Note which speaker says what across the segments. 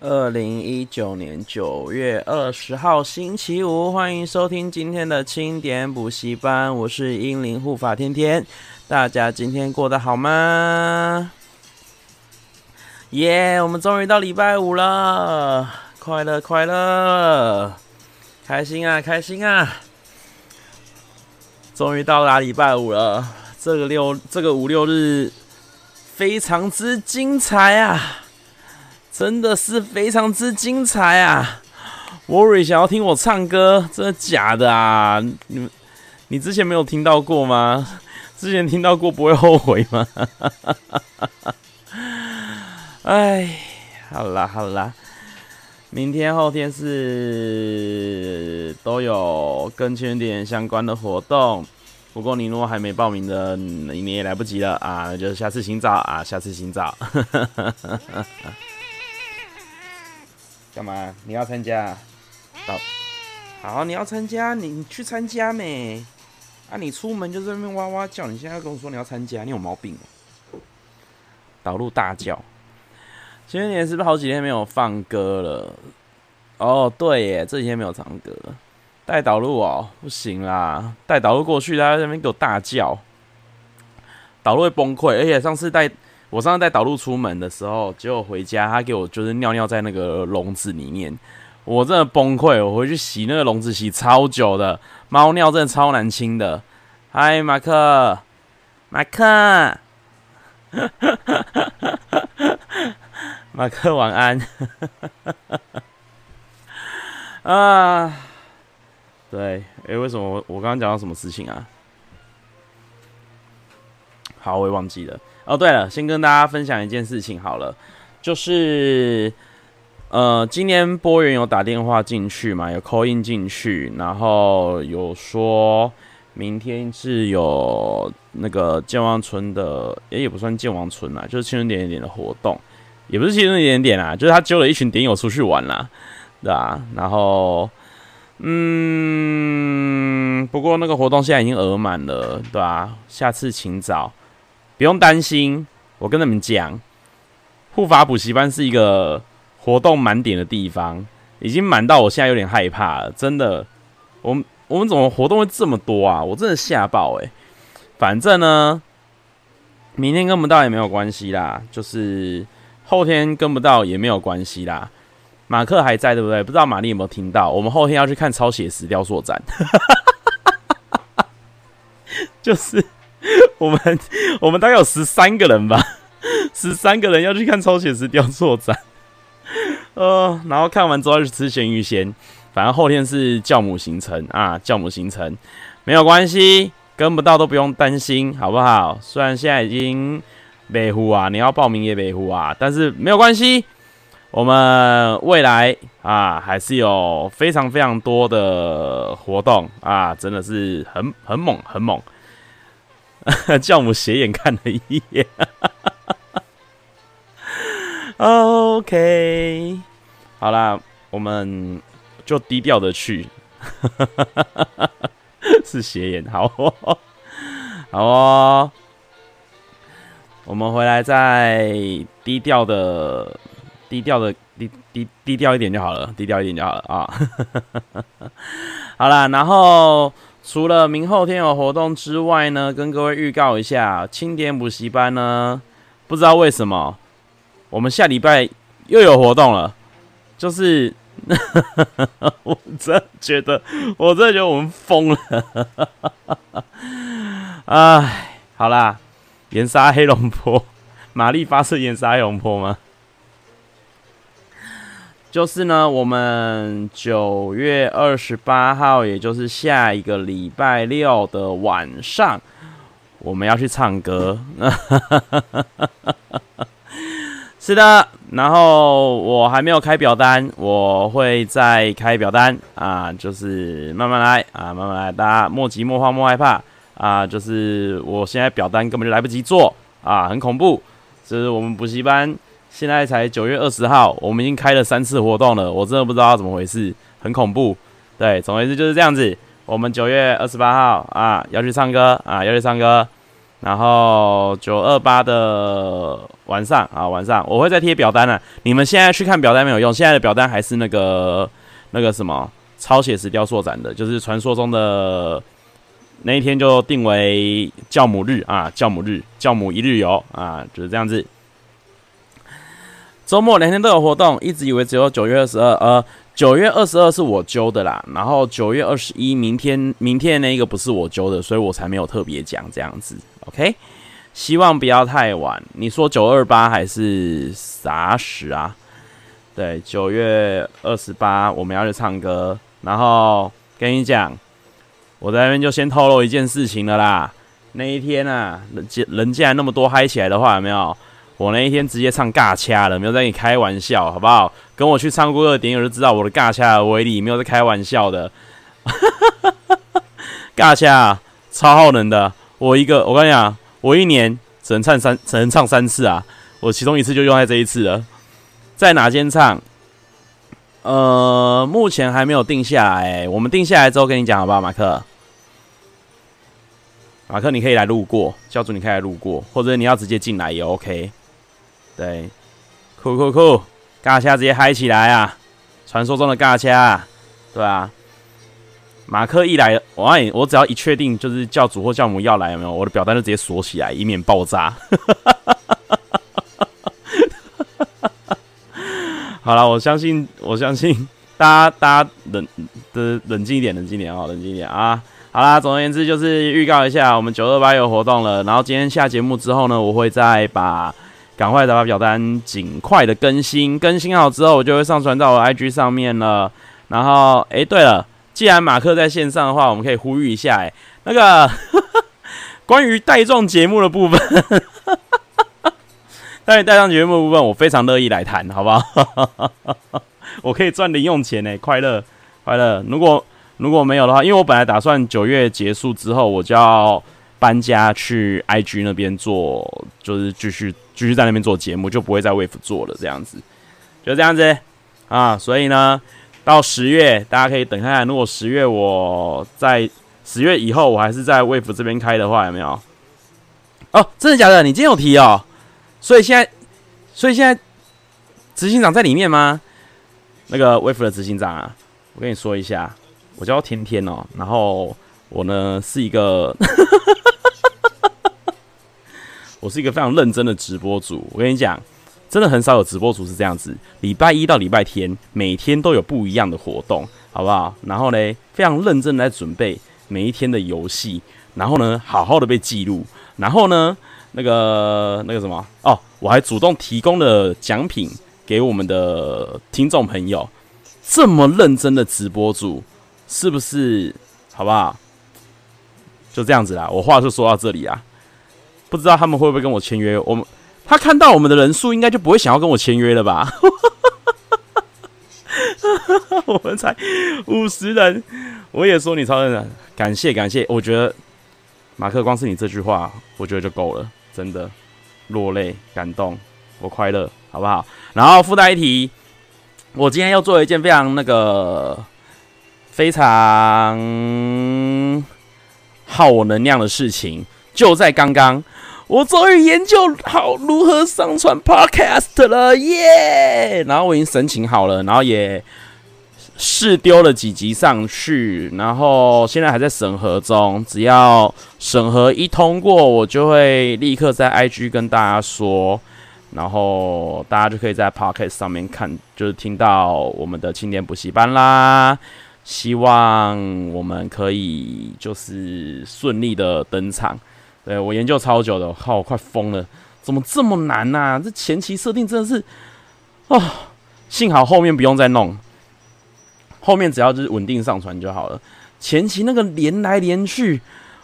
Speaker 1: 二零一九年九月二十号星期五，欢迎收听今天的清点补习班，我是英灵护法天天，大家今天过得好吗？耶、我们终于到礼拜五了，快乐快乐，开心啊开心啊！终于到达礼拜五了，这个六这个五六日非常之精彩啊！真的是非常之精彩啊！Worry 想要听我唱歌，真的假的啊？你，你之前没有听到过吗？之前听到过不会后悔吗？哎，好啦好啦，明天后天是都有跟千点相关的活动，不过你如果还没报名的，你也来不及了啊！那就下次请早啊，下次请早。干嘛？你要参加？好，好，你要参加，你你去参加没？啊，你出门就在那边哇哇叫，你现在跟我说你要参加，你有毛病哦！导入大叫，前年是不是好几天没有放歌了？哦，对耶，这几天没有唱歌，带导入哦，不行啦，带导入过去，他在那边给我大叫，导入会崩溃，而且上次带。我上次在导入出门的时候，结果回家，他给我就是尿尿在那个笼子里面，我真的崩溃。我回去洗那个笼子，洗超久的，猫尿真的超难清的。嗨，马克，马克，马克晚安。啊，对，诶，为什么我我刚刚讲到什么事情啊？好，我也忘记了。哦，对了，先跟大家分享一件事情好了，就是呃，今天播员有打电话进去嘛，有 call in 进去，然后有说明天是有那个健忘村的，也也不算健忘村啦，就是青春点点点的活动，也不是青春点点点啦，就是他揪了一群点友出去玩啦，对吧？然后，嗯，不过那个活动现在已经额满了，对吧？下次请早。不用担心，我跟你们讲，护法补习班是一个活动满点的地方，已经满到我现在有点害怕了。真的，我们我们怎么活动会这么多啊？我真的吓爆诶。反正呢，明天跟不到也没有关系啦，就是后天跟不到也没有关系啦。马克还在对不对？不知道玛丽有没有听到？我们后天要去看超写实雕塑展，就是。我们 我们大概有十三个人吧，十三个人要去看超写实雕塑展，呃，然后看完之后去吃咸鱼鲜，反正后天是教母行程啊，教母行程没有关系，跟不到都不用担心，好不好？虽然现在已经北湖啊，你要报名也北湖啊，但是没有关系，我们未来啊还是有非常非常多的活动啊，真的是很很猛很猛。教母斜眼看了一眼，OK，好啦，我们就低调的去，是斜眼，好哦，好哦，我们回来再低调的，低调的，低低低调一点就好了，低调一点就好了啊，好啦，然后。除了明后天有活动之外呢，跟各位预告一下，清点补习班呢，不知道为什么，我们下礼拜又有活动了，就是，我真觉得，我真的觉得我们疯了，哎，好啦，岩杀黑龙坡，玛丽发射岩杀黑龙坡吗？就是呢，我们九月二十八号，也就是下一个礼拜六的晚上，我们要去唱歌。是的，然后我还没有开表单，我会再开表单啊，就是慢慢来啊，慢慢来，大家莫急莫慌莫害怕啊，就是我现在表单根本就来不及做啊，很恐怖，这是我们补习班。现在才九月二十号，我们已经开了三次活动了，我真的不知道怎么回事，很恐怖。对，总而言之就是这样子。我们九月二十八号啊要去唱歌啊，要去唱歌。然后九二八的晚上啊，晚上我会再贴表单了。你们现在去看表单没有用，现在的表单还是那个那个什么超写实雕塑展的，就是传说中的那一天就定为教母日啊，教母日，教母一日游啊，就是这样子。周末两天都有活动，一直以为只有九月二十二，呃，九月二十二是我揪的啦，然后九月二十一，明天明天那个不是我揪的，所以我才没有特别讲这样子。OK，希望不要太晚。你说九二八还是啥时啊？对，九月二十八我们要去唱歌，然后跟你讲，我在那边就先透露一件事情了啦。那一天啊，人人既然那么多嗨起来的话，有没有？我那一天直接唱尬掐了，没有在跟你开玩笑，好不好？跟我去唱过的点友就知道我的尬掐的威力，没有在开玩笑的。尬掐超耗能的，我一个，我跟你讲，我一年只能唱三，只能唱三次啊，我其中一次就用在这一次了。在哪间唱？呃，目前还没有定下来，我们定下来之后跟你讲，好不好，马克？马克，你可以来路过，教主你可以来路过，或者你要直接进来也 OK。对，酷酷酷，尬掐直接嗨起来啊！传说中的尬掐，对啊。马克一来，我爱我只要一确定就是教主或教母要来，有没有？我的表单就直接锁起来，以免爆炸。好了，我相信，我相信大家，大家冷的冷静一点，冷静一点啊，冷静一点啊。好啦，总而言之就是预告一下，我们九二八有活动了。然后今天下节目之后呢，我会再把。赶快的把表单尽快的更新，更新好之后我就会上传到我 IG 上面了。然后，哎、对了，既然马克在线上的话，我们可以呼吁一下，哎，那个呵呵 关于带状节目的部分，关于带状节目的部分，我非常乐意来谈，好不好？我可以赚零用钱呢，快乐快乐。如果如果没有的话，因为我本来打算九月结束之后，我就要搬家去 IG 那边做，就是继续。继续在那边做节目，就不会在 Wave 做了，这样子，就这样子啊。所以呢，到十月大家可以等看看，如果十月我在十月以后我还是在 Wave 这边开的话，有没有？哦，真的假的？你今天有提哦。所以现在，所以现在执行长在里面吗？那个 Wave 的执行长啊，我跟你说一下，我叫天天哦。然后我呢是一个。我是一个非常认真的直播主，我跟你讲，真的很少有直播主是这样子，礼拜一到礼拜天，每天都有不一样的活动，好不好？然后呢，非常认真的在准备每一天的游戏，然后呢，好好的被记录，然后呢，那个那个什么哦，我还主动提供了奖品给我们的听众朋友，这么认真的直播主，是不是？好不好？就这样子啦，我话就说到这里啊。不知道他们会不会跟我签约？我们他看到我们的人数，应该就不会想要跟我签约了吧？我们才五十人，我也说你超认真，感谢感谢。我觉得马克光是你这句话，我觉得就够了，真的落泪感动，我快乐，好不好？然后附带一提，我今天要做了一件非常那个非常耗我能量的事情，就在刚刚。我终于研究好如何上传 Podcast 了，耶！然后我已经申请好了，然后也试丢了几集上去，然后现在还在审核中。只要审核一通过，我就会立刻在 IG 跟大家说，然后大家就可以在 Podcast 上面看，就是听到我们的青年补习班啦。希望我们可以就是顺利的登场。对，我研究超久的，靠，我快疯了！怎么这么难呐、啊？这前期设定真的是，哦，幸好后面不用再弄，后面只要就是稳定上传就好了。前期那个连来连去，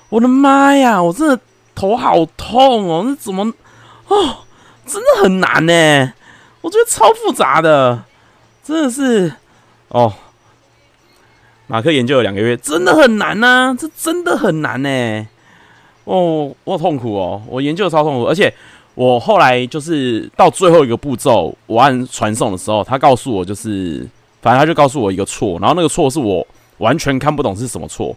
Speaker 1: 我的妈呀，我真的头好痛哦！那怎么，哦，真的很难呢？我觉得超复杂的，真的是，哦，马克研究了两个月，真的很难呐、啊，这真的很难呢。哦，我痛苦哦！我研究超痛苦，而且我后来就是到最后一个步骤，我按传送的时候，他告诉我就是，反正他就告诉我一个错，然后那个错是我完全看不懂是什么错。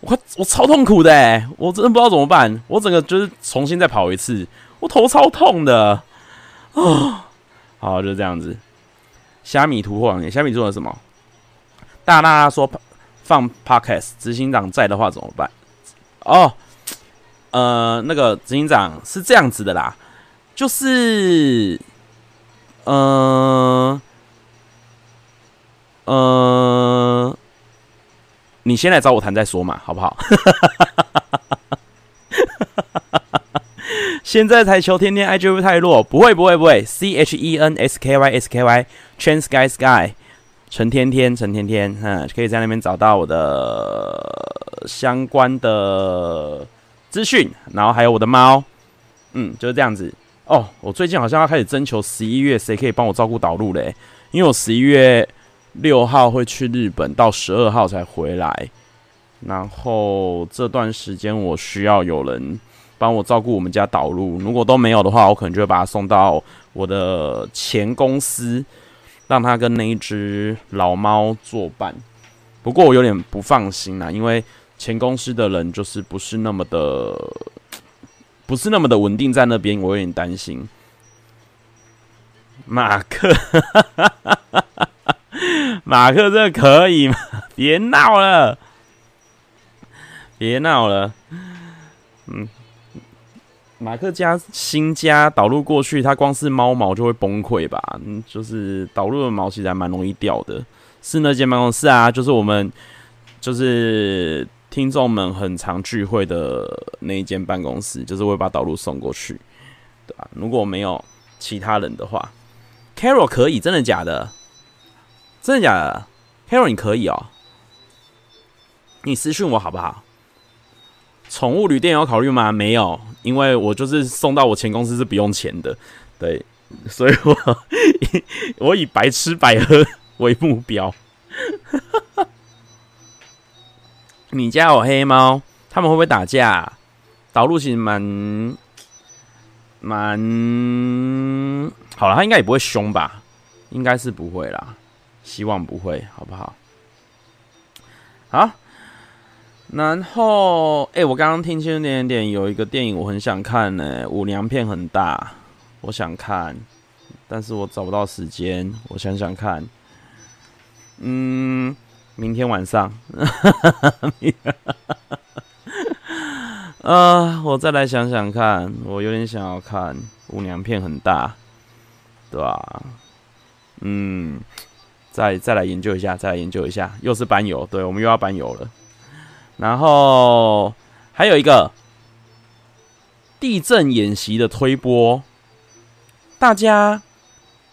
Speaker 1: 我我超痛苦的，我真的不知道怎么办，我整个就是重新再跑一次，我头超痛的啊！好，就这样子。虾米突破，虾米做了什么？大大说放 podcast，执行长在的话怎么办？哦，呃，那个执行长是这样子的啦，就是，呃，呃。你先来找我谈再说嘛，好不好？现在才求天天 IG 会不会太弱？不会不会不会，C H E N S K Y S K Y Chen Sky Sky 陈天天陈天天，嗯，可以在那边找到我的相关的资讯，然后还有我的猫，嗯，就是这样子。哦，我最近好像要开始征求十一月谁可以帮我照顾导入嘞，因为我十一月。六号会去日本，到十二号才回来。然后这段时间我需要有人帮我照顾我们家导入，如果都没有的话，我可能就会把它送到我的前公司，让他跟那一只老猫作伴。不过我有点不放心啦，因为前公司的人就是不是那么的，不是那么的稳定在那边，我有点担心。马克。马克，这可以吗？别闹了，别闹了。嗯，马克家新家导入过去，它光是猫毛就会崩溃吧？嗯，就是导入的毛其实还蛮容易掉的。是那间办公室啊，就是我们就是听众们很常聚会的那一间办公室，就是会把导入送过去，对吧？如果没有其他人的话，Carol 可以，真的假的？真的假的？Carol，你可以哦。你私讯我好不好？宠物旅店有考虑吗？没有，因为我就是送到我前公司是不用钱的，对，所以我以 我以白吃白喝为目标。你家有黑猫，他们会不会打架？导入其实蛮蛮好了，他应该也不会凶吧？应该是不会啦。希望不会，好不好？好，然后，哎、我刚刚听清点点有一个电影，我很想看呢、欸，舞娘片很大，我想看，但是我找不到时间，我想想看，嗯，明天晚上，啊、呃，我再来想想看，我有点想要看舞娘片很大，对吧、嗯。再再来研究一下，再来研究一下，又是班游，对，我们又要班游了。然后还有一个地震演习的推播，大家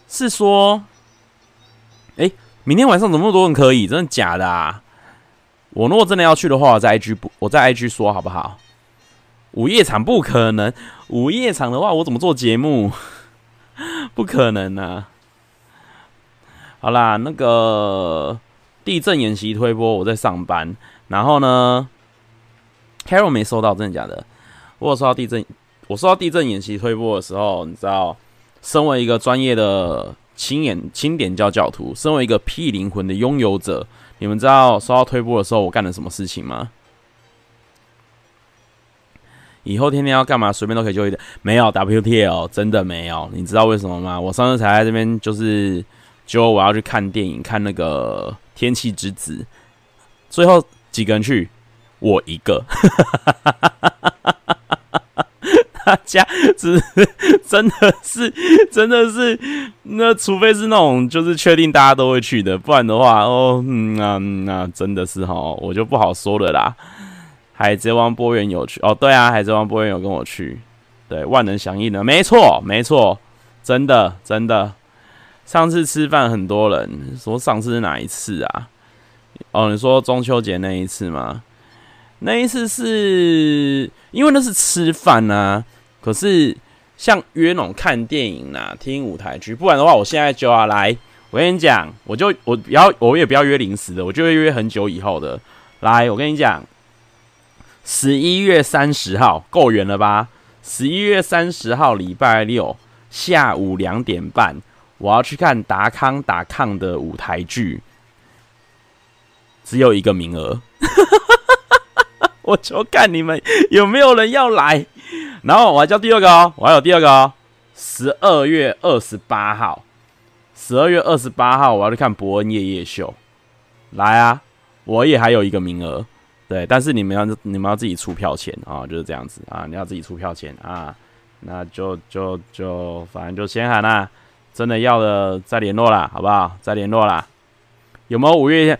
Speaker 1: 是说，哎、明天晚上怎么那么多人可以？真的假的啊？我如果真的要去的话，我在 IG 不，我在 IG 说好不好？午夜场不可能，午夜场的话，我怎么做节目？不可能啊！好啦，那个地震演习推播，我在上班。然后呢，Carol 没收到，真的假的？我有收到地震，我收到地震演习推播的时候，你知道，身为一个专业的亲眼青点教教徒，身为一个屁灵魂的拥有者，你们知道收到推波的时候我干了什么事情吗？以后天天要干嘛，随便都可以就一点，没有 WTL，真的没有。你知道为什么吗？我上次才在这边就是。就我要去看电影，看那个《天气之子》，最后几个人去，我一个。大家只真的是，真的是，那除非是那种就是确定大家都会去的，不然的话，哦，嗯那、啊嗯啊、真的是哈，我就不好说了啦。海贼王波源有去哦，对啊，海贼王波源有跟我去，对，万能响应的，没错，没错，真的，真的。上次吃饭很多人说，上次是哪一次啊？哦，你说中秋节那一次吗？那一次是因为那是吃饭啊。可是像约那种看电影啊、听舞台剧，不然的话，我现在就要来。我跟你讲，我就我要，我也不要约临时的，我就会约很久以后的。来，我跟你讲，十一月三十号够远了吧？十一月三十号礼拜六下午两点半。我要去看达康达康的舞台剧，只有一个名额。我就看你们有没有人要来。然后我还叫第二个哦，我还有第二个哦，十二月二十八号，十二月二十八号我要去看伯恩夜夜秀，来啊，我也还有一个名额，对，但是你们要你们要自己出票钱啊，就是这样子啊，你要自己出票钱啊，那就就就反正就先喊啦，真的要的再联络啦，好不好？再联络啦，有没有五月天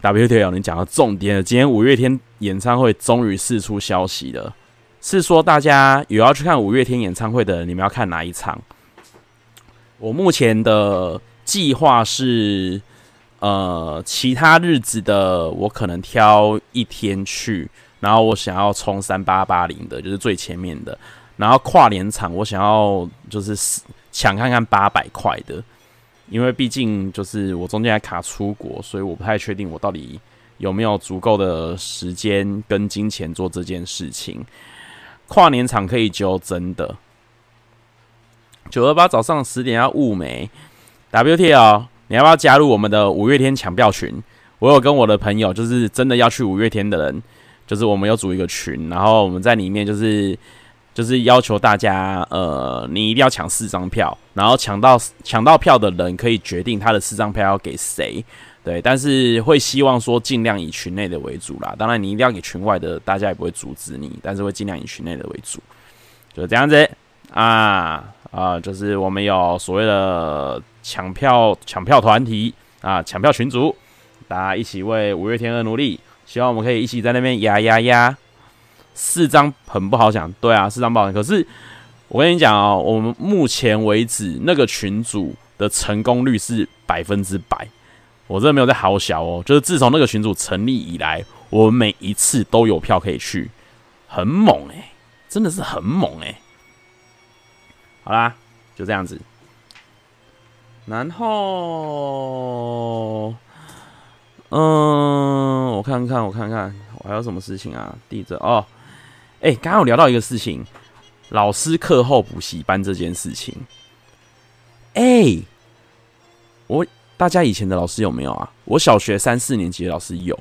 Speaker 1: ？WTO，你讲到重点了。今天五月天演唱会终于释出消息了，是说大家有要去看五月天演唱会的，你们要看哪一场？我目前的计划是，呃，其他日子的我可能挑一天去，然后我想要冲三八八零的，就是最前面的，然后跨年场我想要就是抢看看八百块的。因为毕竟就是我中间还卡出国，所以我不太确定我到底有没有足够的时间跟金钱做这件事情。跨年场可以揪，真的。九二八早上十点要雾眉，WTL，你要不要加入我们的五月天抢票群？我有跟我的朋友，就是真的要去五月天的人，就是我们有组一个群，然后我们在里面就是。就是要求大家，呃，你一定要抢四张票，然后抢到抢到票的人可以决定他的四张票要给谁，对。但是会希望说尽量以群内的为主啦。当然，你一定要给群外的，大家也不会阻止你，但是会尽量以群内的为主，就这样子啊啊，就是我们有所谓的抢票抢票团体啊，抢票群组，大家一起为五月天而努力，希望我们可以一起在那边压压压。四张很不好讲，对啊，四张不好讲。可是我跟你讲哦，我们目前为止那个群组的成功率是百分之百，我真的没有在好小哦。就是自从那个群组成立以来，我每一次都有票可以去，很猛诶、真的是很猛诶、好啦，就这样子。然后，嗯，我看看，我看看，我还有什么事情啊？地震哦。哎，刚刚有聊到一个事情，老师课后补习班这件事情。哎，我大家以前的老师有没有啊？我小学三四年级的老师有，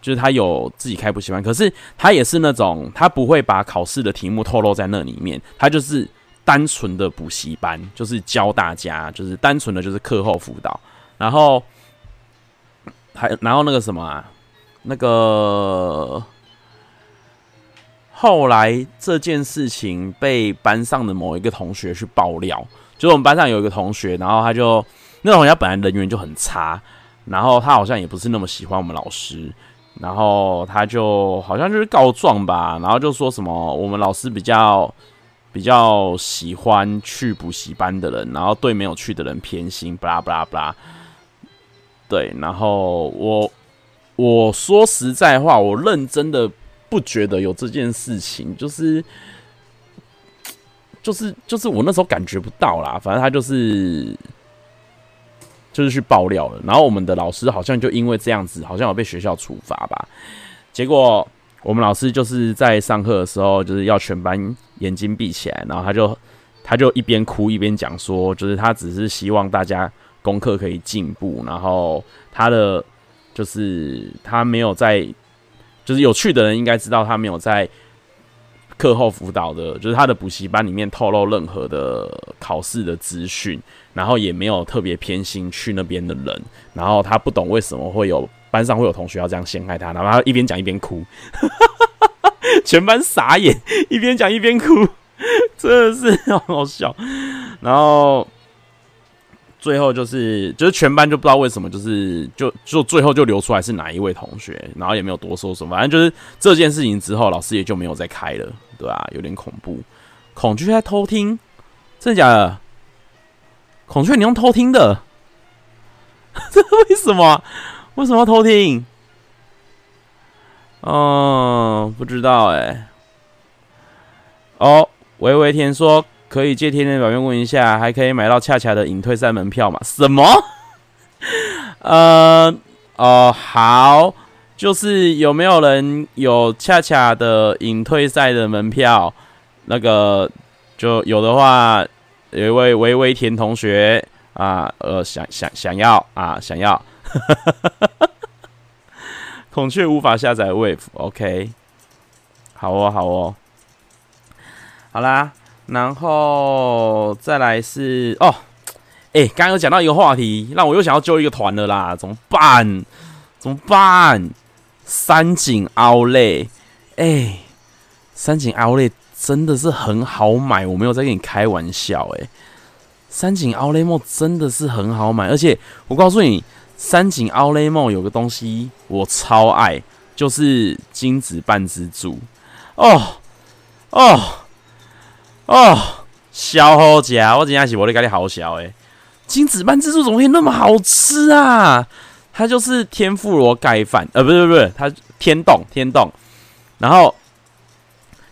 Speaker 1: 就是他有自己开补习班，可是他也是那种他不会把考试的题目透露在那里面，他就是单纯的补习班，就是教大家，就是单纯的就是课后辅导，然后还然后那个什么啊，那个。后来这件事情被班上的某一个同学去爆料，就是我们班上有一个同学，然后他就那个同学本来人缘就很差，然后他好像也不是那么喜欢我们老师，然后他就好像就是告状吧，然后就说什么我们老师比较比较喜欢去补习班的人，然后对没有去的人偏心，巴拉巴拉巴拉。对，然后我我说实在话，我认真的。不觉得有这件事情，就是，就是，就是我那时候感觉不到啦。反正他就是，就是去爆料了。然后我们的老师好像就因为这样子，好像有被学校处罚吧。结果我们老师就是在上课的时候，就是要全班眼睛闭起来，然后他就他就一边哭一边讲说，就是他只是希望大家功课可以进步，然后他的就是他没有在。就是有趣的人应该知道，他没有在课后辅导的，就是他的补习班里面透露任何的考试的资讯，然后也没有特别偏心去那边的人，然后他不懂为什么会有班上会有同学要这样陷害他，然后他一边讲一边哭，全班傻眼，一边讲一边哭，真的是好好笑，然后。最后就是，就是全班就不知道为什么，就是就就最后就流出来是哪一位同学，然后也没有多说什么，反正就是这件事情之后，老师也就没有再开了，对吧、啊？有点恐怖，恐惧在偷听，真的假的？孔雀你用偷听的，这 为什么？为什么要偷听？哦，不知道哎、欸。哦，微微甜说。可以借天天表面问一下，还可以买到恰恰的引退赛门票吗？什么？呃，哦，好，就是有没有人有恰恰的引退赛的门票？那个就有的话，有一位微微甜同学啊，呃，想想想要啊，想要。孔雀无法下载 Wave，OK，好哦，好哦，好啦，然后再来是哦，哎、刚刚有讲到一个话题，让我又想要揪一个团了啦，怎么办？怎么办？三井奥莱，哎、欸，三井奥莱真的是很好买，我没有在跟你开玩笑、欸，哎，三井奥莱 mall 真的是很好买，而且我告诉你，三井奥莱 mall 有个东西我超爱，就是金子半之助。哦哦哦，小好吃，我真的是我的咖喱好小诶。金子半之助怎么会那么好吃啊？它就是天妇罗盖饭，呃，不是不是，它天洞天洞，然后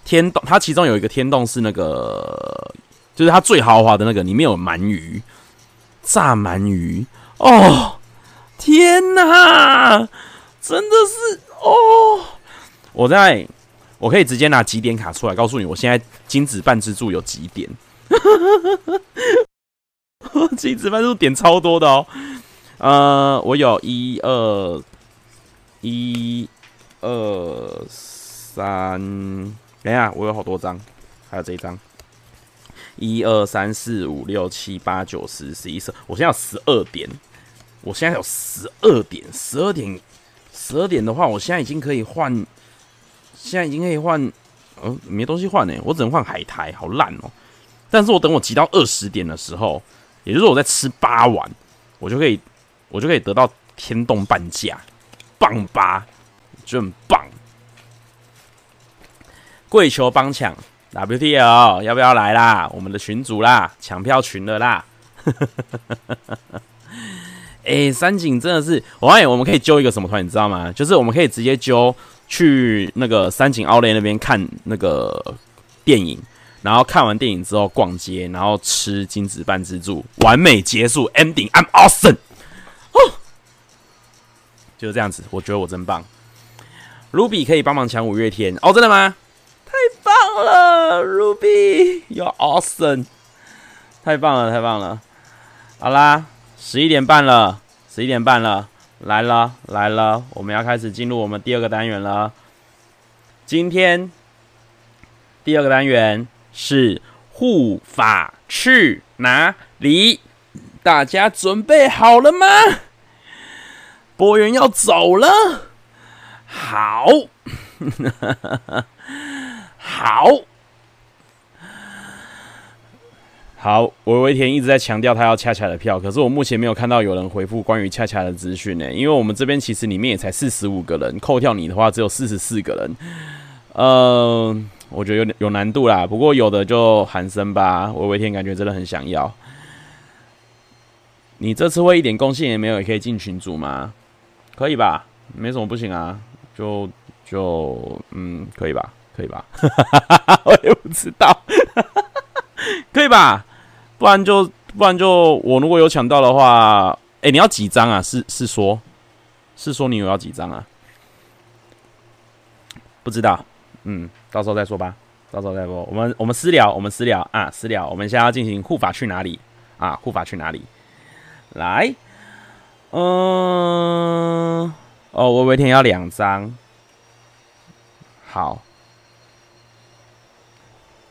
Speaker 1: 天洞它其中有一个天洞是那个，就是它最豪华的那个，里面有鳗鱼，炸鳗鱼，哦，天哪，真的是哦，我在。我可以直接拿几点卡出来，告诉你我现在金子半之助有几点。金子半之助点超多的哦。呃，我有一二一二三，等一下，我有好多张，还有这一张，一二三四五六七八九十十一十，我现在有十二点，我现在有十二点，十二点，十二点的话，我现在已经可以换。现在已经可以换，嗯，没东西换呢，我只能换海苔，好烂哦。但是我等我集到二十点的时候，也就是我在吃八碗，我就可以，我就可以得到天动半价，棒吧，就很棒。跪求帮抢 WTL，要不要来啦？我们的群主啦，抢票群了啦。哎、欸，三井真的是，我发现我们可以揪一个什么团，你知道吗？就是我们可以直接揪。去那个三井奥莱那边看那个电影，然后看完电影之后逛街，然后吃金子半自助，完美结束，ending I'm awesome，哦，就是这样子，我觉得我真棒。Ruby 可以帮忙抢五月天哦，真的吗？太棒了，Ruby，you're awesome，太棒了，太棒了。好啦，十一点半了，十一点半了。来了来了，我们要开始进入我们第二个单元了。今天第二个单元是护法去哪里？大家准备好了吗？博元要走了，好，好。好，微微甜一直在强调他要恰恰的票，可是我目前没有看到有人回复关于恰恰的资讯呢。因为我们这边其实里面也才四十五个人，扣掉你的话只有四十四个人。嗯、我觉得有点有难度啦。不过有的就喊声吧，微微甜感觉真的很想要。你这次会一点贡献也没有，也可以进群组吗？可以吧？没什么不行啊，就就嗯，可以吧？可以吧？我也不知道，可以吧？不然就不然就我如果有抢到的话，哎、你要几张啊？是是说，是说你有要几张啊？不知道，嗯，到时候再说吧，到时候再说。我们我们私聊，我们私聊啊，私聊。我们现在要进行护法去哪里啊？护法去哪里？来，嗯，哦，我每天要两张，好，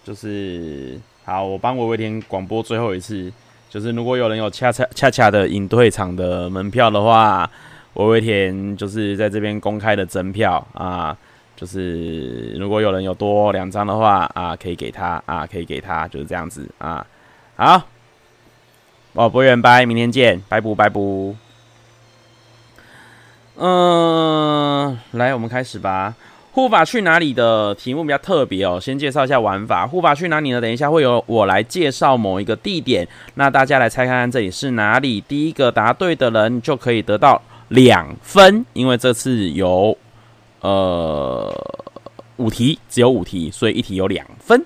Speaker 1: 就是。好，我帮微微甜广播最后一次，就是如果有人有恰恰恰恰的隐退场的门票的话，微微甜就是在这边公开的征票啊，就是如果有人有多两张的话啊，可以给他啊，可以给他，就是这样子啊。好，哦，博远拜，明天见，拜不拜不。嗯，来，我们开始吧。护法去哪里的题目比较特别哦，先介绍一下玩法。护法去哪里呢？等一下会由我来介绍某一个地点，那大家来猜看看这里是哪里。第一个答对的人就可以得到两分，因为这次有呃五题，只有五题，所以一题有两分。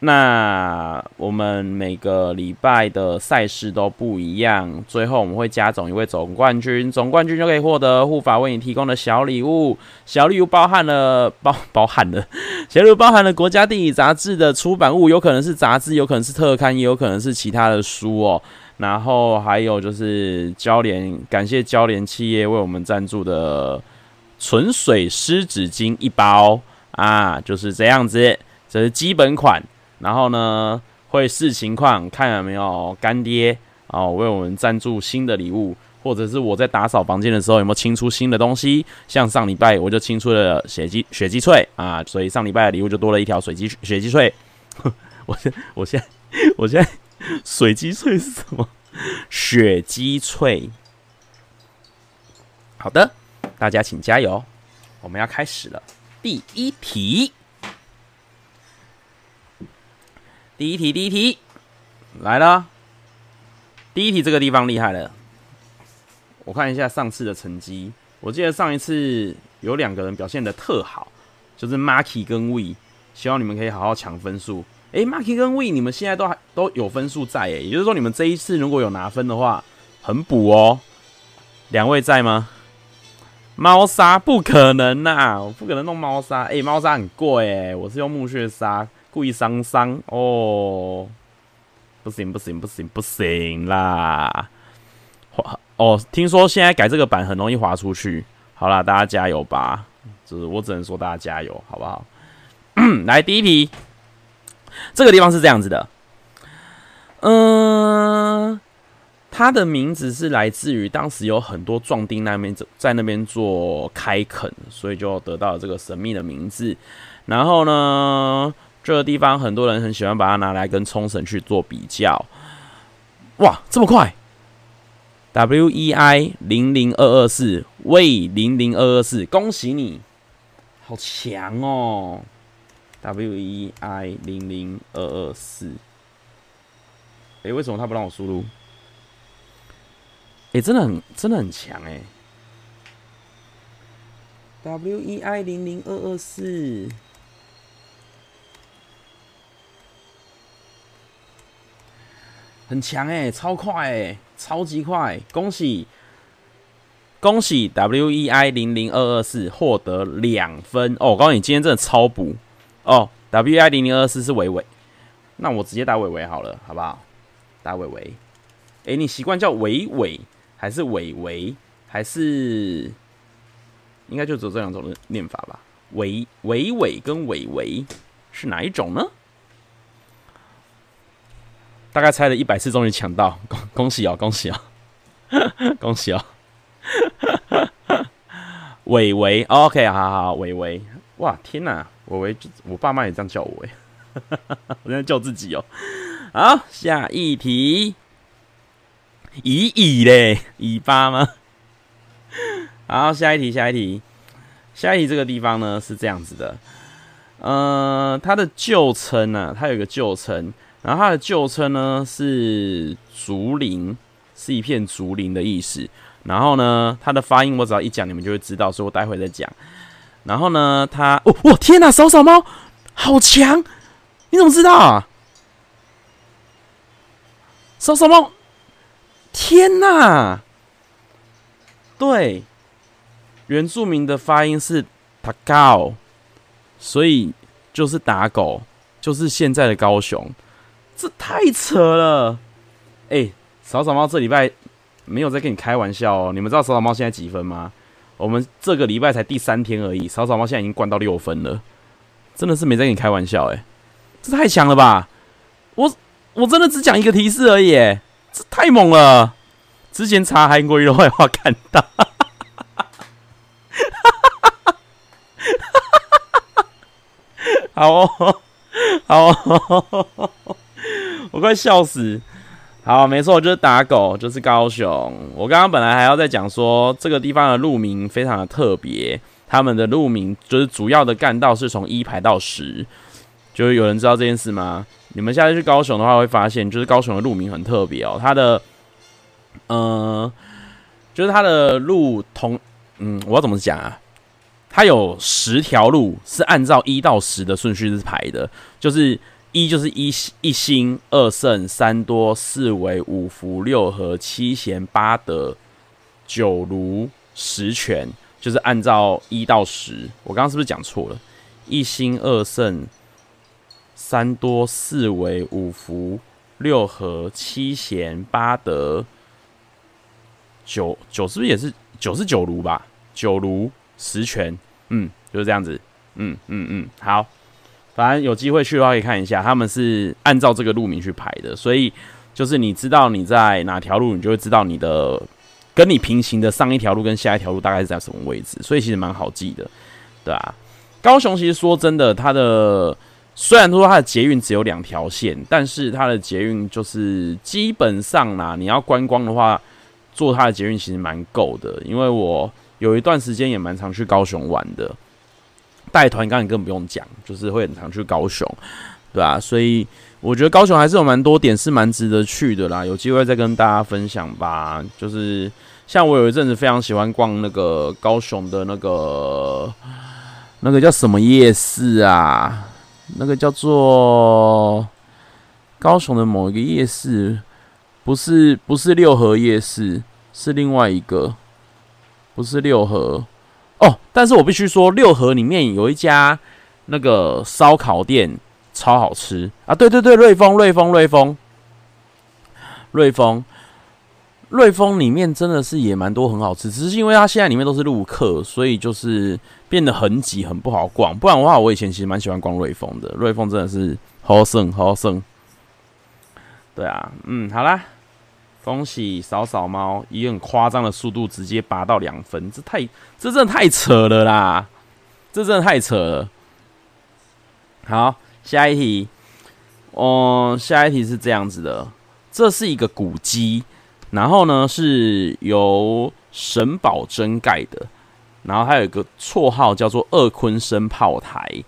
Speaker 1: 那我们每个礼拜的赛事都不一样，最后我们会加总一位总冠军，总冠军就可以获得护法为你提供的小礼物。小礼物包含了包 包含了 小礼物包含了国家地理杂志的出版物，有可能是杂志，有可能是特刊，也有可能是其他的书哦。然后还有就是交联，感谢交联企业为我们赞助的纯水湿纸巾一包。啊，就是这样子，这是基本款。然后呢，会视情况看有没有干爹哦，为我们赞助新的礼物，或者是我在打扫房间的时候有没有清出新的东西。像上礼拜我就清出了血鸡血鸡脆啊，所以上礼拜的礼物就多了一条水鸡血鸡脆。我现我现在我现在水鸡脆是什么？血鸡脆。好的，大家请加油，我们要开始了。第一题。第一题，第一题来了。第一题这个地方厉害了，我看一下上次的成绩。我记得上一次有两个人表现的特好，就是 Marky 跟 We。希望你们可以好好抢分数。诶，Marky 跟 We，你们现在都还都有分数在诶，也就是说你们这一次如果有拿分的话，很补哦。两位在吗？猫砂不可能呐、我不可能弄猫砂。诶，猫砂很贵诶，我是用木屑砂。故意伤伤哦，不行不行不行不行啦！滑哦，听说现在改这个版很容易滑出去。好啦，大家加油吧！就是我只能说大家加油，好不好？来第一题，这个地方是这样子的，嗯、呃，它的名字是来自于当时有很多壮丁那边在那边做开垦，所以就得到了这个神秘的名字。然后呢？这个地方很多人很喜欢把它拿来跟冲绳去做比较。哇，这么快！W E I 零零二二四，喂零零二二四，恭喜你，好强哦！W E I 零零二二四，哎，为什么他不让我输入？哎，真的很真的很强哎！W E I 零零二二四。很强哎，超快哎，超级快！恭喜恭喜 W E I 零零二二四获得两分哦！我告诉你，今天真的超补哦！W E I 零零二二四是伟伟，那我直接打伟伟好了，好不好？打伟伟。哎，你习惯叫伟伟还是伟伟？还是应该就只有这两种念法吧？伟伟伟跟伟伟是哪一种呢？大概猜了一百次，终于抢到，恭恭喜哦，恭喜哦，恭喜哦！伟伟，OK，好好好，伟伟，哇，天哪，伟伟，我爸妈也这样叫我哎，我在叫自己哦。好，下一题，乙乙嘞，尾巴吗？好，下一题，下一题，下一题，这个地方呢是这样子的，呃，它的旧称呢，它有一个旧称。然后它的旧称呢是竹林，是一片竹林的意思。然后呢，它的发音我只要一讲，你们就会知道，所以我待会再讲。然后呢，它哦，哇，天哪，扫扫猫好强！你怎么知道啊？扫扫猫，天哪！对，原住民的发音是打狗，所以就是打狗，就是现在的高雄。这太扯了！哎、欸，扫扫猫这礼拜没有在跟你开玩笑哦。你们知道扫扫猫现在几分吗？我们这个礼拜才第三天而已，扫扫猫现在已经灌到六分了，真的是没在跟你开玩笑哎！这太强了吧！我我真的只讲一个提示而已，这太猛了！之前查韩国瑜的坏话看到，好哦，好哦。我快笑死！好，没错，就是打狗，就是高雄。我刚刚本来还要再讲说，这个地方的路名非常的特别，他们的路名就是主要的干道是从一排到十。就是有人知道这件事吗？你们下次去高雄的话，会发现就是高雄的路名很特别哦。它的，呃，就是它的路同，嗯，我要怎么讲啊？它有十条路是按照一到十的顺序是排的，就是。一就是一一心二圣三多四维五福六和七贤八德九如十全，就是按照一到十。我刚刚是不是讲错了？一心二圣三多四维五福六和七贤八德九九是不是也是九是九如吧？九如十全，嗯，就是这样子。嗯嗯嗯，好，反正有机会去的话可以看一下，他们是按照这个路名去排的，所以就是你知道你在哪条路，你就会知道你的跟你平行的上一条路跟下一条路大概是在什么位置，所以其实蛮好记的，对啊，高雄其实说真的，它的虽然说它的捷运只有两条线，但是它的捷运就是基本上啦，你要观光的话，坐它的捷运其实蛮够的，因为我有一段时间也蛮常去高雄玩的。带团刚才更不用讲，就是会很常去高雄，对啊，所以我觉得高雄还是有蛮多点是蛮值得去的啦，有机会再跟大家分享吧。就是像我有一阵子非常喜欢逛那个高雄的那个那个叫什么夜市啊？那个叫做高雄的某一个夜市，不是不是六合夜市，是另外一个，不是六合。但是我必须说，六合里面有一家那个烧烤店超好吃啊！对对对，瑞丰瑞丰瑞丰瑞丰瑞丰里面真的是也蛮多很好吃，只是因为它现在里面都是陆客，所以就是变得很挤，很不好逛。不然的话，我以前其实蛮喜欢逛瑞丰的，瑞丰真的是好胜好胜。对啊，嗯，好啦。恭喜扫扫猫以很夸张的速度直接拔到两分，这太这真的太扯了啦！这真的太扯了。好，下一题，哦，下一题是这样子的，这是一个古迹，然后呢是由沈葆楨盖的，然后它有一个绰号叫做二坤生炮台。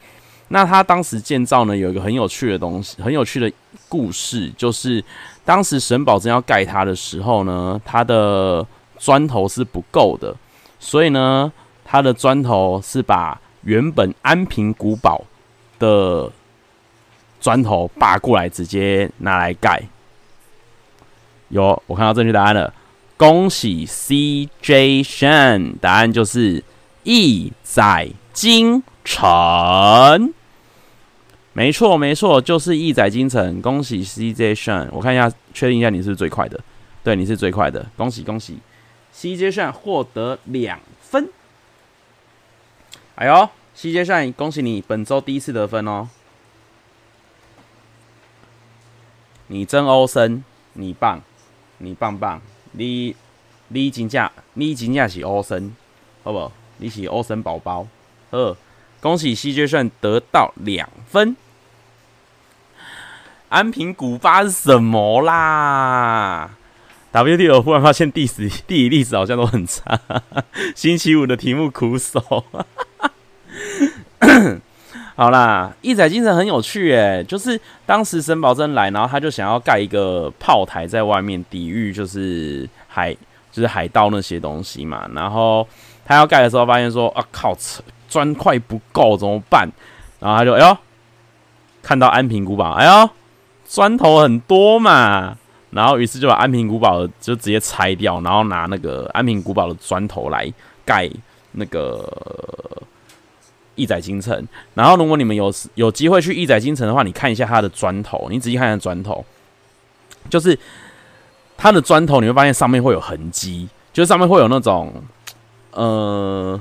Speaker 1: 那他当时建造呢，有一个很有趣的东西，很有趣的故事，就是。当时沈葆楨要盖它的时候呢，它的砖头是不够的，所以呢，它的砖头是把原本安平古堡的砖头拔过来，直接拿来盖。有，我看到正确答案了，恭喜 CJ Shen，答案就是亿载金城。没错，没错，就是一载金城。恭喜 CJ Shen，我看一下，确定一下你是最快的？对，你是最快的，恭喜恭喜！CJ Shen 获得两分。哎呦，CJ Shen，恭喜你本周第一次得分哦！你真欧森，你棒，你棒棒，你你真正你真正是欧森，好不好？你是欧森宝宝，呵。恭喜 CJ Shen 得到两分。安平古巴是什么啦？WD 我忽然发现地史地理历史好像都很差。星期五的题目苦手。好啦，亿载金城很有趣诶，就是当时沈葆楨来，然后他就想要盖一个炮台在外面抵御，就是海就是海盗那些东西嘛。然后他要盖的时候，发现说啊靠！砖块不够怎么办？然后他就哎呦，看到安平古堡，哎呦，砖头很多嘛。然后于是就把安平古堡就直接拆掉，然后拿那个安平古堡的砖头来盖那个义载京城。然后如果你们有有机会去义载京城的话，你看一下它的砖头，你仔细看一下砖头，就是它的砖头，你会发现上面会有痕迹，就是上面会有那种呃。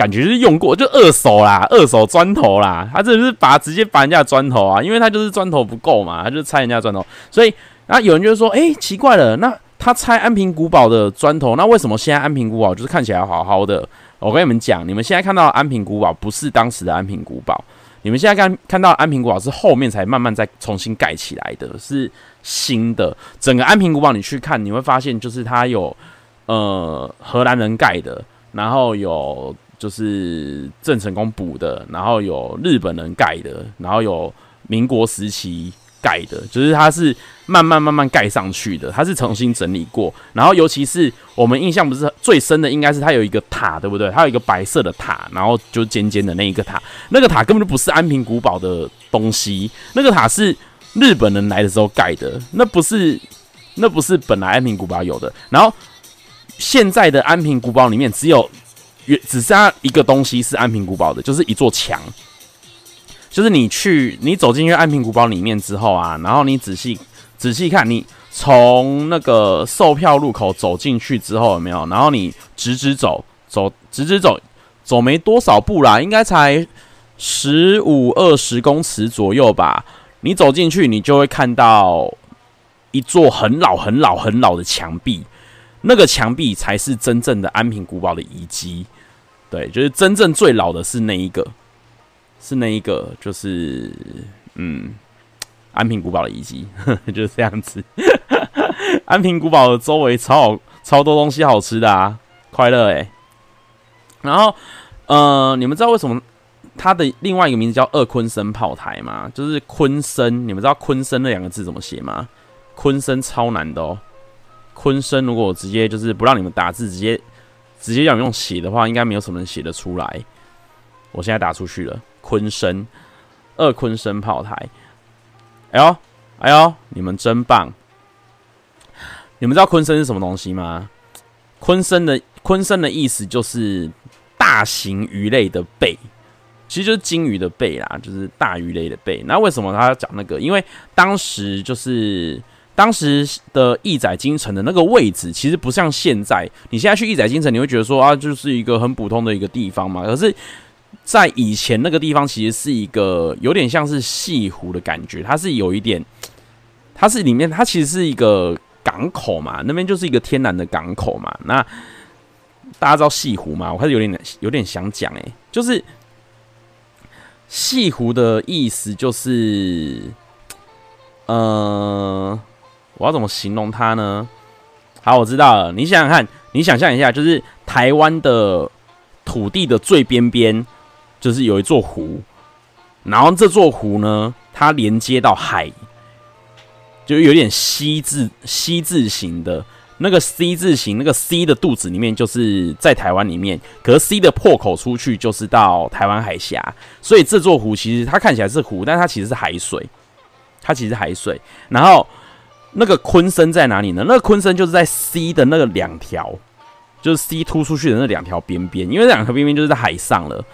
Speaker 1: 感觉是用过，就二手啦，二手砖头啦。他这是拔直接拔人家砖头啊，因为他就是砖头不够嘛，他就拆人家砖头。所以，那有人就说：“哎、奇怪了，那他拆安平古堡的砖头，那为什么现在安平古堡就是看起来好好的？”我跟你们讲，你们现在看到安平古堡不是当时的安平古堡，你们现在看看到安平古堡是后面才慢慢再重新盖起来的，是新的。整个安平古堡你去看，你会发现就是它有呃荷兰人盖的，然后有。就是郑成功补的，然后有日本人盖的，然后有民国时期盖的，就是它是慢慢慢慢盖上去的，它是重新整理过。然后尤其是我们印象不是最深的，应该是它有一个塔，对不对？它有一个白色的塔，然后就尖尖的那一个塔，那个塔根本就不是安平古堡的东西，那个塔是日本人来的时候盖的，那不是那不是本来安平古堡有的。然后现在的安平古堡里面只有。只剩下一个东西是安平古堡的，就是一座墙。就是你去，你走进去安平古堡里面之后啊，然后你仔细仔细看，你从那个售票入口走进去之后有没有？然后你直直走，走直直走，走没多少步啦，应该才十五二十公尺左右吧。你走进去，你就会看到一座很老、很老、很老的墙壁，那个墙壁才是真正的安平古堡的遗迹。对，就是真正最老的是那一个，是那一个，就是嗯，安平古堡的遗迹，就是这样子。安平古堡的周围超好，超多东西好吃的啊，快乐诶。然后，呃，你们知道为什么？它的另外一个名字叫二坤生炮台吗，就是坤生。你们知道坤生那两个字怎么写吗？坤生超难的哦。鲲鯓如果我直接就是不让你们打字，直接直接让你们用写的话，应该没有什么人写得出来。我现在打出去了，鲲鯓，二鲲鯓炮台。哎呦，哎呦，你们真棒！你们知道鲲鯓是什么东西吗？鲲鯓的鲲鯓的意思就是大型鱼类的背。其实就是鲸鱼的背啦，就是大鱼类的背。那为什么他要讲那个？因为当时就是当时的义载金城的那个位置，其实不像现在。你现在去义载金城，你会觉得说啊，就是一个很普通的一个地方嘛。可是，在以前那个地方，其实是一个有点像是潟湖的感觉。它是有一点，它是里面，它其实是一个港口嘛。那边就是一个天然的港口嘛。那大家知道潟湖吗？我开始有点有点想讲，诶，就是。潟湖的意思就是，呃，我要怎么形容它呢？好，我知道了。你想想看，你想象一下，就是台湾的土地的最边边，就是有一座湖，然后这座湖呢，它连接到海，就有点 C 字 C 字形的。那个 C 字形，那个 C 的肚子里面就是在台湾里面，可是 C 的破口出去就是到台湾海峡，所以这座湖其实它看起来是湖，但它其实是海水，它其实海水。然后那个鲲鯓在哪里呢？那个鲲鯓就是在 C 的那个两条，就是 C 突出去的那两条边边，因为两条边边就是在海上了，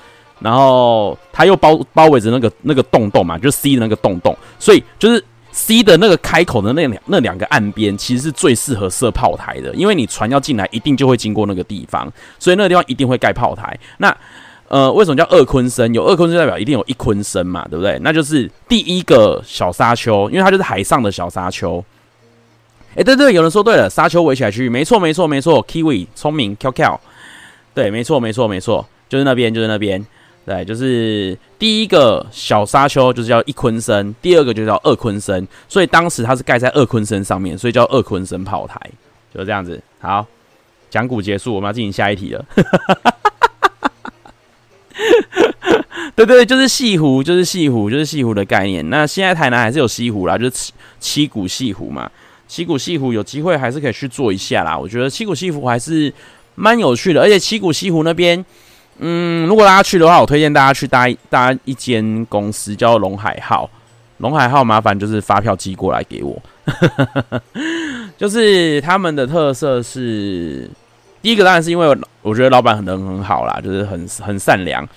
Speaker 1: 然后它又包包围着那个那个洞洞嘛，就是 C 的那个洞洞，所以就是。C 的那个开口的那两那两个岸边，其实是最适合设炮台的，因为你船要进来，一定就会经过那个地方，所以那个地方一定会盖炮台。那呃，为什么叫二鲲鯓？有二鲲鯓代表一定有一鲲鯓嘛，对不对？那就是第一个小沙丘，因为它就是海上的小沙丘。哎，对对，有人说对了，沙丘围起来区域，没错没错没错，Kiwi 聪明，Q Q，对，没错没错没错，就是那边就是那边。对，就是第一个小沙丘就是叫一鲲鯓，第二个就叫二鲲鯓，所以当时它是盖在二鲲鯓上面，所以叫二鲲鯓炮台，就是这样子。好，讲古结束，我们要进行下一题了。对，对，就是西湖，就是西湖，就是西湖的概念。那现在台南还是有西湖啦，就是七七股西湖嘛。七股西湖有机会还是可以去做一下啦。我觉得七股西湖还是蛮有趣的，而且七股西湖那边。嗯，如果大家去的话，我推荐大家去搭搭一间公司叫龙海号。龙海号麻烦就是发票寄过来给我。就是他们的特色是，第一个当然是因为我觉得老板很人很好啦，就是很很善良。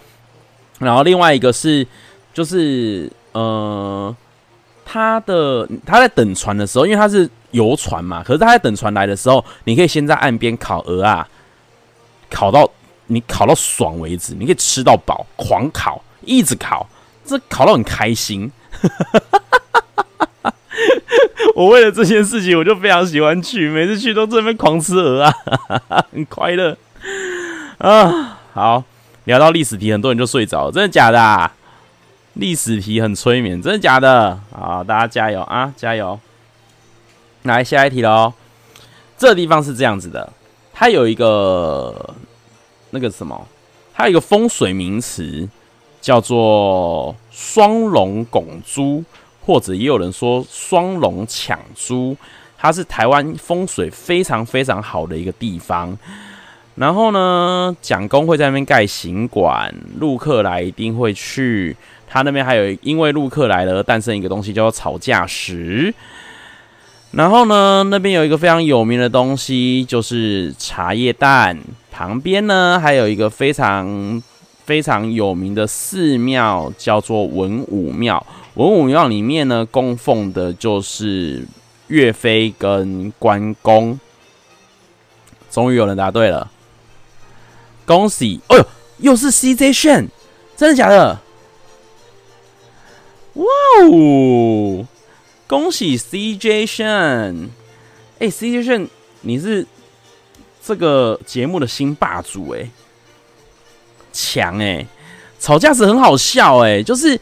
Speaker 1: 然后另外一个是，就是呃，他的他在等船的时候，因为他是游船嘛，可是他在等船来的时候，你可以先在岸边烤鹅啊，烤到。你烤到爽为止，你可以吃到饱，狂烤，一直烤，这烤到很开心。我为了这件事情，我就非常喜欢去，每次去都这边狂吃鹅啊，很快乐啊。好，聊到历史题，很多人就睡着，真的假的啊？历史题很催眠，真的假的？好，大家加油啊，加油！来下一题喽。这地方是这样子的，它有一个。那个什么，它有一个风水名词叫做“双龙拱珠”，或者也有人说“双龙抢珠”。它是台湾风水非常非常好的一个地方。然后呢，蒋公会在那边盖行馆，陆客来一定会去。他那边还有因为陆客来了而诞生一个东西叫做吵架石。然后呢，那边有一个非常有名的东西，就是茶叶蛋。旁边呢，还有一个非常非常有名的寺庙，叫做文武庙。文武庙里面呢，供奉的就是岳飞跟关公。终于有人答对了，恭喜！哎呦，又是 CJ 炫，真的假的？哇哦！恭喜 CJ 炫！哎，CJ 炫，你是这个节目的新霸主哎，强哎！吵架时很好笑哎，就是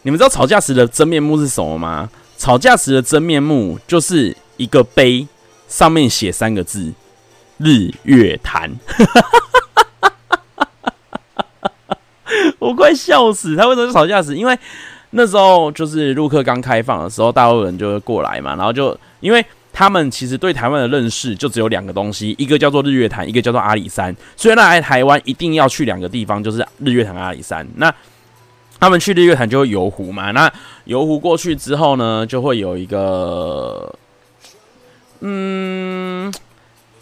Speaker 1: 你们知道吵架时的真面目是什么吗？吵架时的真面目就是一个碑，上面写三个字“日月潭”，我快笑死！他为什么是吵架时？因为那时候就是陆客刚开放的时候，大陆人就会过来嘛，然后就因为他们其实对台湾的认识就只有两个东西，一个叫做日月潭，一个叫做阿里山。所以那来台湾一定要去两个地方，就是日月潭、阿里山。那他们去日月潭就会游湖嘛，那游湖过去之后呢，就会有一个，嗯。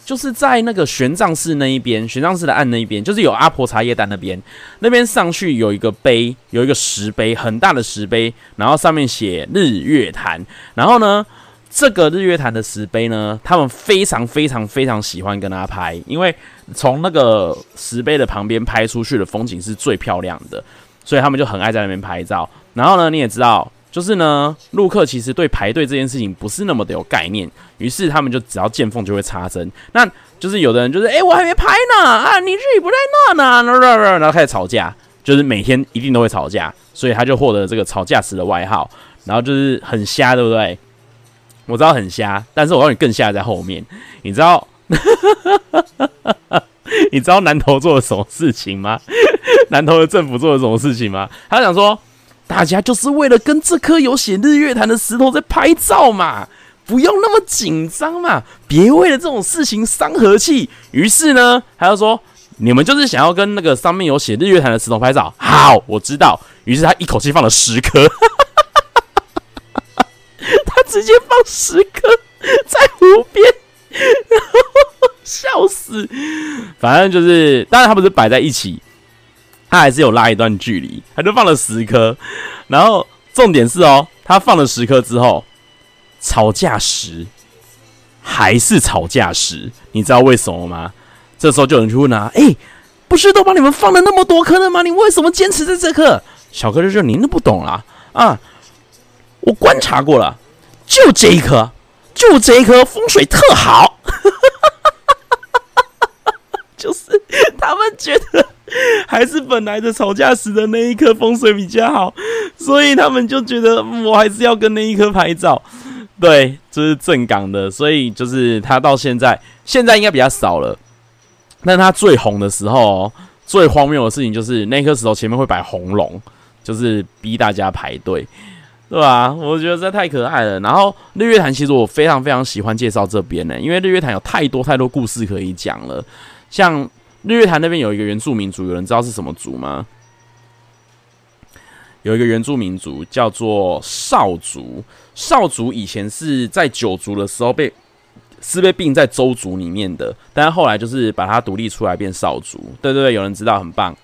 Speaker 1: 就是在那个玄奘寺那一边，玄奘寺的岸那一边，就是有阿婆茶叶蛋那边，那边上去有一个碑，有一个石碑，很大的石碑，然后上面写日月潭。然后呢，这个日月潭的石碑呢，他们非常非常非常喜欢跟他拍，因为从那个石碑的旁边拍出去的风景是最漂亮的，所以他们就很爱在那边拍照。然后呢，你也知道。就是呢，陆客其实对排队这件事情不是那么的有概念，于是他们就只要见缝就会插针。那就是有的人就是，哎、我还没拍呢，啊，你自己不在那呢，然后开始吵架，就是每天一定都会吵架，所以他就获得了这个吵架时的外号。然后就是很瞎，对不对？我知道很瞎，但是我让你更瞎在后面。你知道，你知道南投做了什么事情吗？南投的政府做了什么事情吗？他想说。大家就是为了跟这颗有写日月潭的石头在拍照嘛，不用那么紧张嘛，别为了这种事情伤和气。于是呢，他就说：“你们就是想要跟那个上面有写日月潭的石头拍照。”好，我知道。于是他一口气放了十颗，他直接放十颗在湖边，笑死。反正就是，当然他不是摆在一起。他还是有拉一段距离，他就放了十颗，然后重点是哦，他放了十颗之后，吵架时还是吵架时，你知道为什么吗？这时候就有人去问啊，哎、不是都帮你们放了那么多颗了吗？你为什么坚持在这颗？小哥就说：“您都不懂啦啊！我观察过了，就这一颗，就这一颗风水特好，就是他们觉得。”还是本来的吵架时的那一颗风水比较好，所以他们就觉得我还是要跟那一颗拍照。对，这是正港的，所以就是他到现在，现在应该比较少了。但他最红的时候，最荒谬的事情就是那颗石头前面会摆红龙，就是逼大家排队，对吧？我觉得这太可爱了。然后日月潭其实我非常非常喜欢介绍这边呢，因为日月潭有太多太多故事可以讲了，像。日月潭那边有一个原住民族，有人知道是什么族吗？有一个原住民族叫做少族，少族以前是在九族的时候被是被并在周族里面的，但是后来就是把它独立出来变少族。对对对，有人知道，很棒。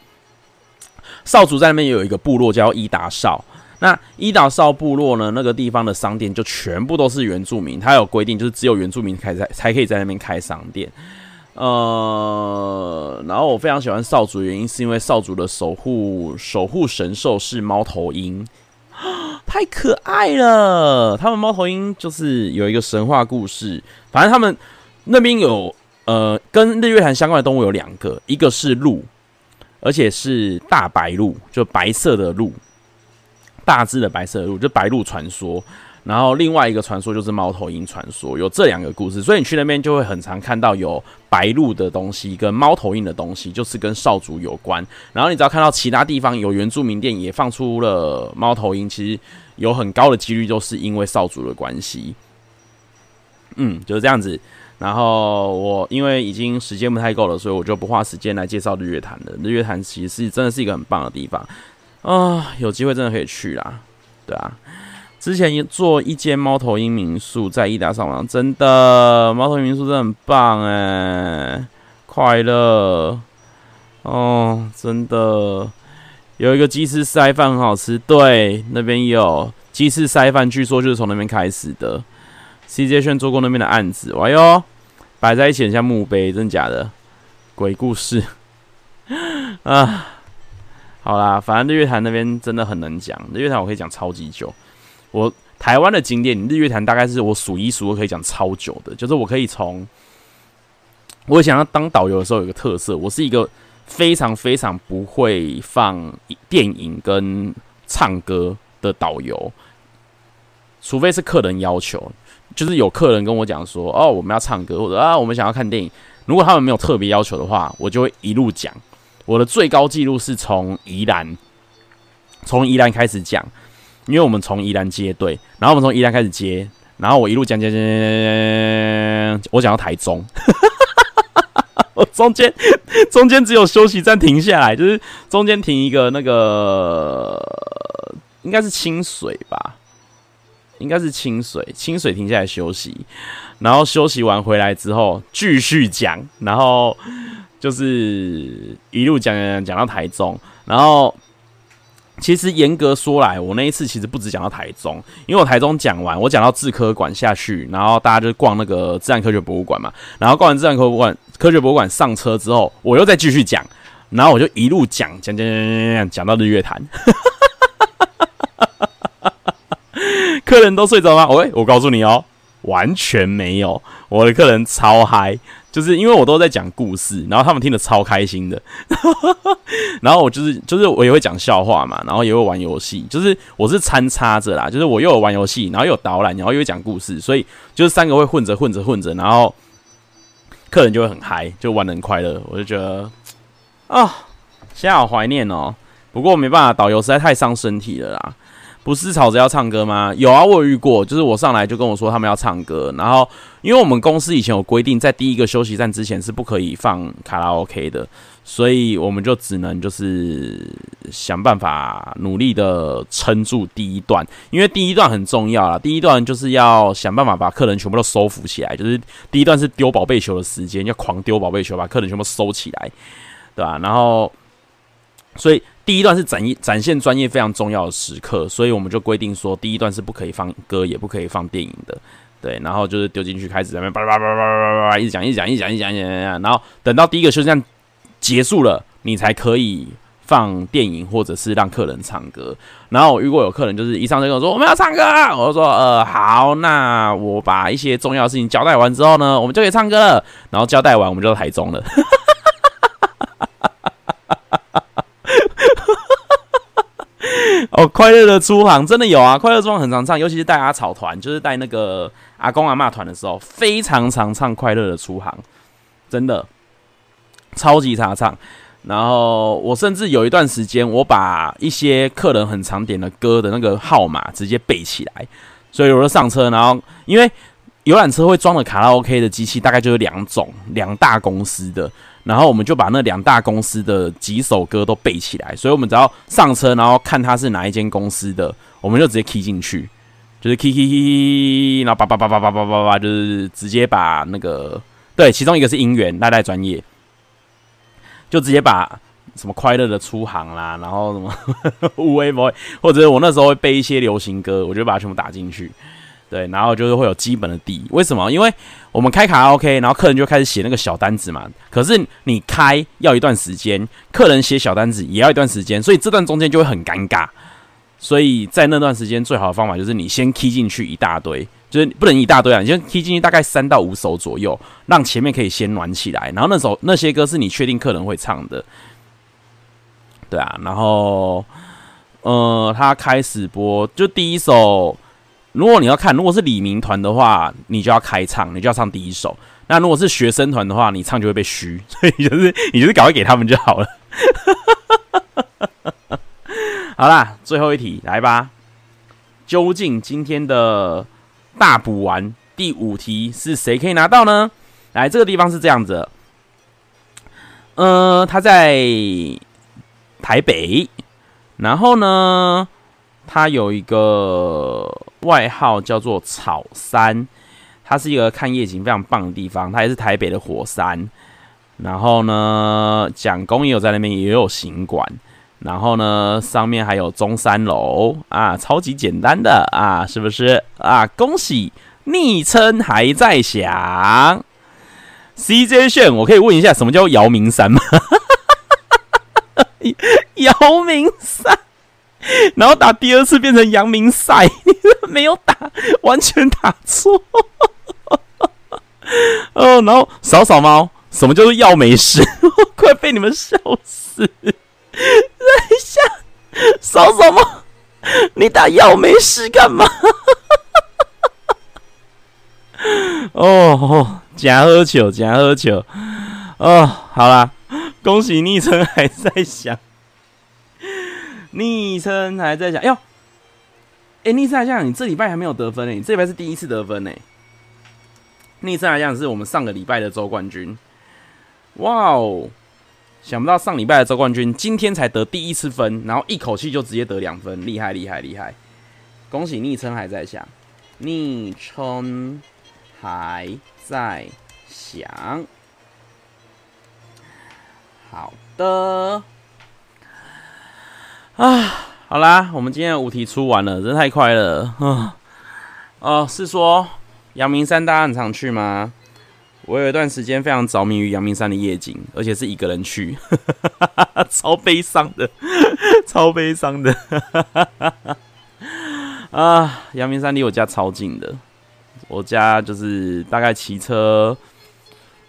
Speaker 1: 少族在那边也有一个部落叫伊达少，那伊达少部落呢，那个地方的商店就全部都是原住民，他有规定，就是只有原住民开在才可以在那边开商店。呃，然后我非常喜欢少主，原因是因为少主的守护守护神兽是猫头鹰，太可爱了。他们猫头鹰就是有一个神话故事，反正他们那边有呃跟日月潭相关的动物有两个，一个是鹿，而且是大白鹿，就白色的鹿，大只的白色的鹿，就白鹿传说。然后另外一个传说就是猫头鹰传说，有这两个故事，所以你去那边就会很常看到有白鹿的东西跟猫头鹰的东西，就是跟少主有关。然后你只要看到其他地方有原住民店也放出了猫头鹰，其实有很高的几率就是因为少主的关系。嗯，就是这样子。然后我因为已经时间不太够了，所以我就不花时间来介绍日月潭了。日月潭其实真的是一个很棒的地方啊，有机会真的可以去啦，对啊。之前做一间猫头鹰民宿，在伊达上网，真的猫头鹰民宿真的很棒哎，快乐哦，真的有一个鸡翅塞饭很好吃，对，那边有鸡翅塞饭，据说就是从那边开始的。CJ 炫做过那边的案子，哎呦，摆在一起很像墓碑，真的假的？鬼故事。啊，好啦，反正日月潭那边真的很能讲，日月潭我可以讲超级久。我台湾的景点，日月潭大概是我数一数二可以讲超久的，就是我可以从我想要当导游的时候有个特色，我是一个非常非常不会放电影跟唱歌的导游，除非是客人要求，就是有客人跟我讲说哦，我们要唱歌，或者啊我们想要看电影。如果他们没有特别要求的话，我就会一路讲。我的最高纪录是从宜兰，从宜兰开始讲，因为我们从宜兰接队，然后我们从宜兰开始接，然后我一路讲讲讲讲讲，我讲到台中，我中间中间只有休息站停下来，就是中间停一个那个应该是清水吧。应该是清水，清水停下来休息，然后休息完回来之后继续讲，然后就是一路讲讲讲到台中，然后其实严格说来，我那一次其实不止讲到台中，因为我台中讲完，我讲到自科馆下去，然后大家就逛那个自然科学博物馆嘛，然后逛完自然科学馆科学博物馆上车之后，我又再继续讲，然后我就一路讲讲讲讲讲讲讲到日月潭。客人都睡着吗？喂，我告诉你哦，完全没有。我的客人超嗨，就是因为我都在讲故事，然后他们听得超开心的。然后我就是就是我也会讲笑话嘛，然后也会玩游戏，就是我是参差着啦，就是我又有玩游戏，然后又有导览，然后又讲故事，所以就是三个会混着混着混着，然后客人就会很嗨，就玩得很快乐。我就觉得啊，现在好怀念哦。不过没办法，导游实在太伤身体了啦。不是吵着要唱歌吗？有啊，我有遇过，就是我上来就跟我说他们要唱歌，然后因为我们公司以前有规定，在第一个休息站之前是不可以放卡拉 OK 的，所以我们就只能就是想办法努力的撑住第一段，因为第一段很重要啦，第一段就是要想办法把客人全部都收服起来，就是第一段是丢宝贝球的时间，要狂丢宝贝球，把客人全部收起来，对吧？然后，所以。第一段是展一展现专业非常重要的时刻，所以我们就规定说，第一段是不可以放歌，也不可以放电影的，对。然后就是丢进去，开始在那边叭叭叭叭叭叭一直讲，一直讲，一直讲，一直讲，一直讲，然后等到第一个休息站结束了，你才可以放电影或者是让客人唱歌。然后我遇过有客人就是一上车跟我说我们要唱歌，我就说呃好，那我把一些重要的事情交代完之后呢，我们就可以唱歌了。然后交代完，我们就到台中了。哦，快乐的出航真的有啊！快乐出航很常唱，尤其是带阿草团，就是带那个阿公阿嬷团的时候，非常常唱快乐的出航，真的超级常唱。然后我甚至有一段时间，我把一些客人很常点的歌的那个号码直接背起来，所以我就上车，然后因为游览车会装的卡拉 OK 的机器，大概就是两种，两大公司的。然后我们就把那两大公司的几首歌都背起来，所以我们只要上车，然后看他是哪一间公司的，我们就直接 key 进去，就是 key key key，然后叭叭叭叭叭叭叭叭，就是直接把那个对，其中一个是音源，赖赖专业，就直接把什么快乐的出航啦，然后什么 无为 boy，或者我那时候会背一些流行歌，我就把它全部打进去。对，然后就是会有基本的底。为什么？因为我们开卡拉 OK，然后客人就开始写那个小单子嘛。可是你开要一段时间，客人写小单子也要一段时间，所以这段中间就会很尴尬。所以在那段时间，最好的方法就是你先 K 进去一大堆，就是不能一大堆啊，你先 K 进去大概三到五首左右，让前面可以先暖起来。然后那首那些歌是你确定客人会唱的，对啊。然后，呃，他开始播，就第一首。如果你要看，如果是李明团的话，你就要开唱，你就要唱第一首。那如果是学生团的话，你唱就会被嘘，所以就是你就是赶快给他们就好了。好啦，最后一题来吧。究竟今天的大补完第五题是谁可以拿到呢？来，这个地方是这样子。呃，他在台北，然后呢，他有一个。外号叫做草山，它是一个看夜景非常棒的地方。它也是台北的火山。然后呢，蒋公也有在那边也有行馆。然后呢，上面还有中山楼啊，超级简单的啊，是不是啊？恭喜昵称还在响。CJ 炫，我可以问一下，什么叫姚明山吗？姚明山，然后打第二次变成阳明赛，你 没有打，完全打错。哦，然后扫扫猫，什么叫做药没事？快被你们笑死！等一下，扫扫猫，你打药没事干嘛？哦哦，假喝酒，假喝酒。哦，好啦，恭喜昵称还在想，昵称还在想。哟，哎，昵称还在想，你这礼拜还没有得分呢，你这礼拜是第一次得分呢。昵称来讲是我们上个礼拜的周冠军，哇哦！想不到上礼拜的周冠军今天才得第一次分，然后一口气就直接得两分，厉害厉害厉害！恭喜昵称还在想，昵称还在想。好的，啊，好啦，我们今天的五题出完了，真太快了，啊，哦，是说。阳明山大家很常去吗？我有一段时间非常着迷于阳明山的夜景，而且是一个人去，超悲伤的，超悲伤的。啊，阳明山离我家超近的，我家就是大概骑车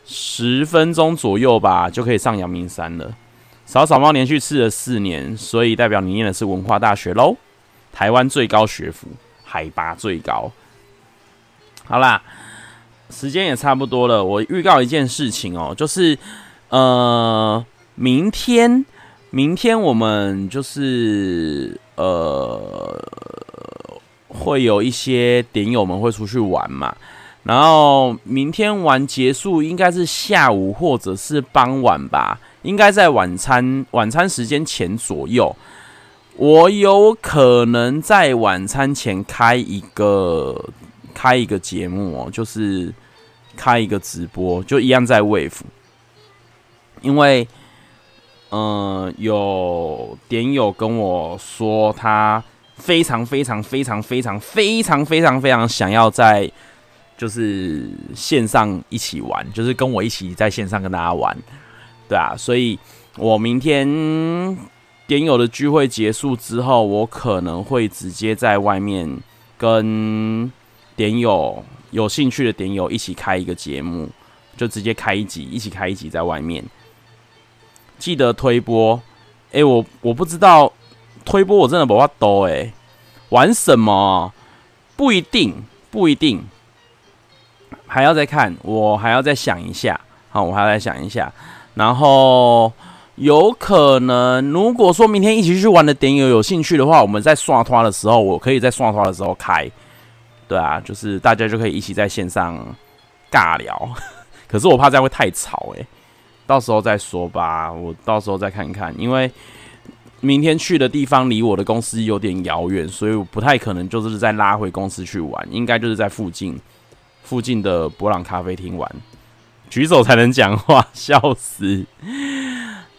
Speaker 1: 十分钟左右吧，就可以上阳明山了。扫扫猫连续吃了四年，所以代表你念的是文化大学喽，台湾最高学府，海拔最高。好啦，时间也差不多了。我预告一件事情哦，就是呃，明天，明天我们就是呃，会有一些点友们会出去玩嘛。然后明天玩结束应该是下午或者是傍晚吧，应该在晚餐晚餐时间前左右。我有可能在晚餐前开一个。开一个节目哦，就是开一个直播，就一样在 Wave，因为嗯、呃，有点友跟我说，他非常非常非常非常非常非常非常想要在就是线上一起玩，就是跟我一起在线上跟大家玩，对啊，所以我明天点友的聚会结束之后，我可能会直接在外面跟。点友有兴趣的点友一起开一个节目，就直接开一集，一起开一集在外面。记得推播，哎、我我不知道推播，我真的不怕抖哎，玩什么不一定，不一定，还要再看，我还要再想一下，好，我还要再想一下，然后有可能，如果说明天一起去玩的点友有兴趣的话，我们在刷团的时候，我可以在刷团的时候开。对啊，就是大家就可以一起在线上尬聊，可是我怕这样会太吵诶，到时候再说吧，我到时候再看看，因为明天去的地方离我的公司有点遥远，所以我不太可能就是再拉回公司去玩，应该就是在附近附近的博朗咖啡厅玩，举手才能讲话，笑死。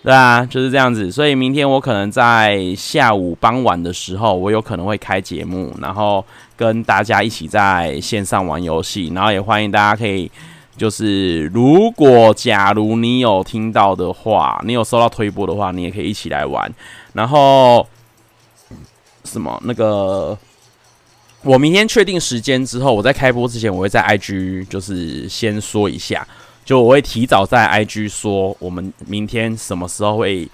Speaker 1: 对啊，就是这样子。所以明天我可能在下午傍晚的时候，我有可能会开节目，然后跟大家一起在线上玩游戏。然后也欢迎大家可以，就是如果假如你有听到的话，你有收到推播的话，你也可以一起来玩。然后什么那个，我明天确定时间之后，我在开播之前，我会在 IG 就是先说一下。就我会提早在 IG 说，我们明天什么时候会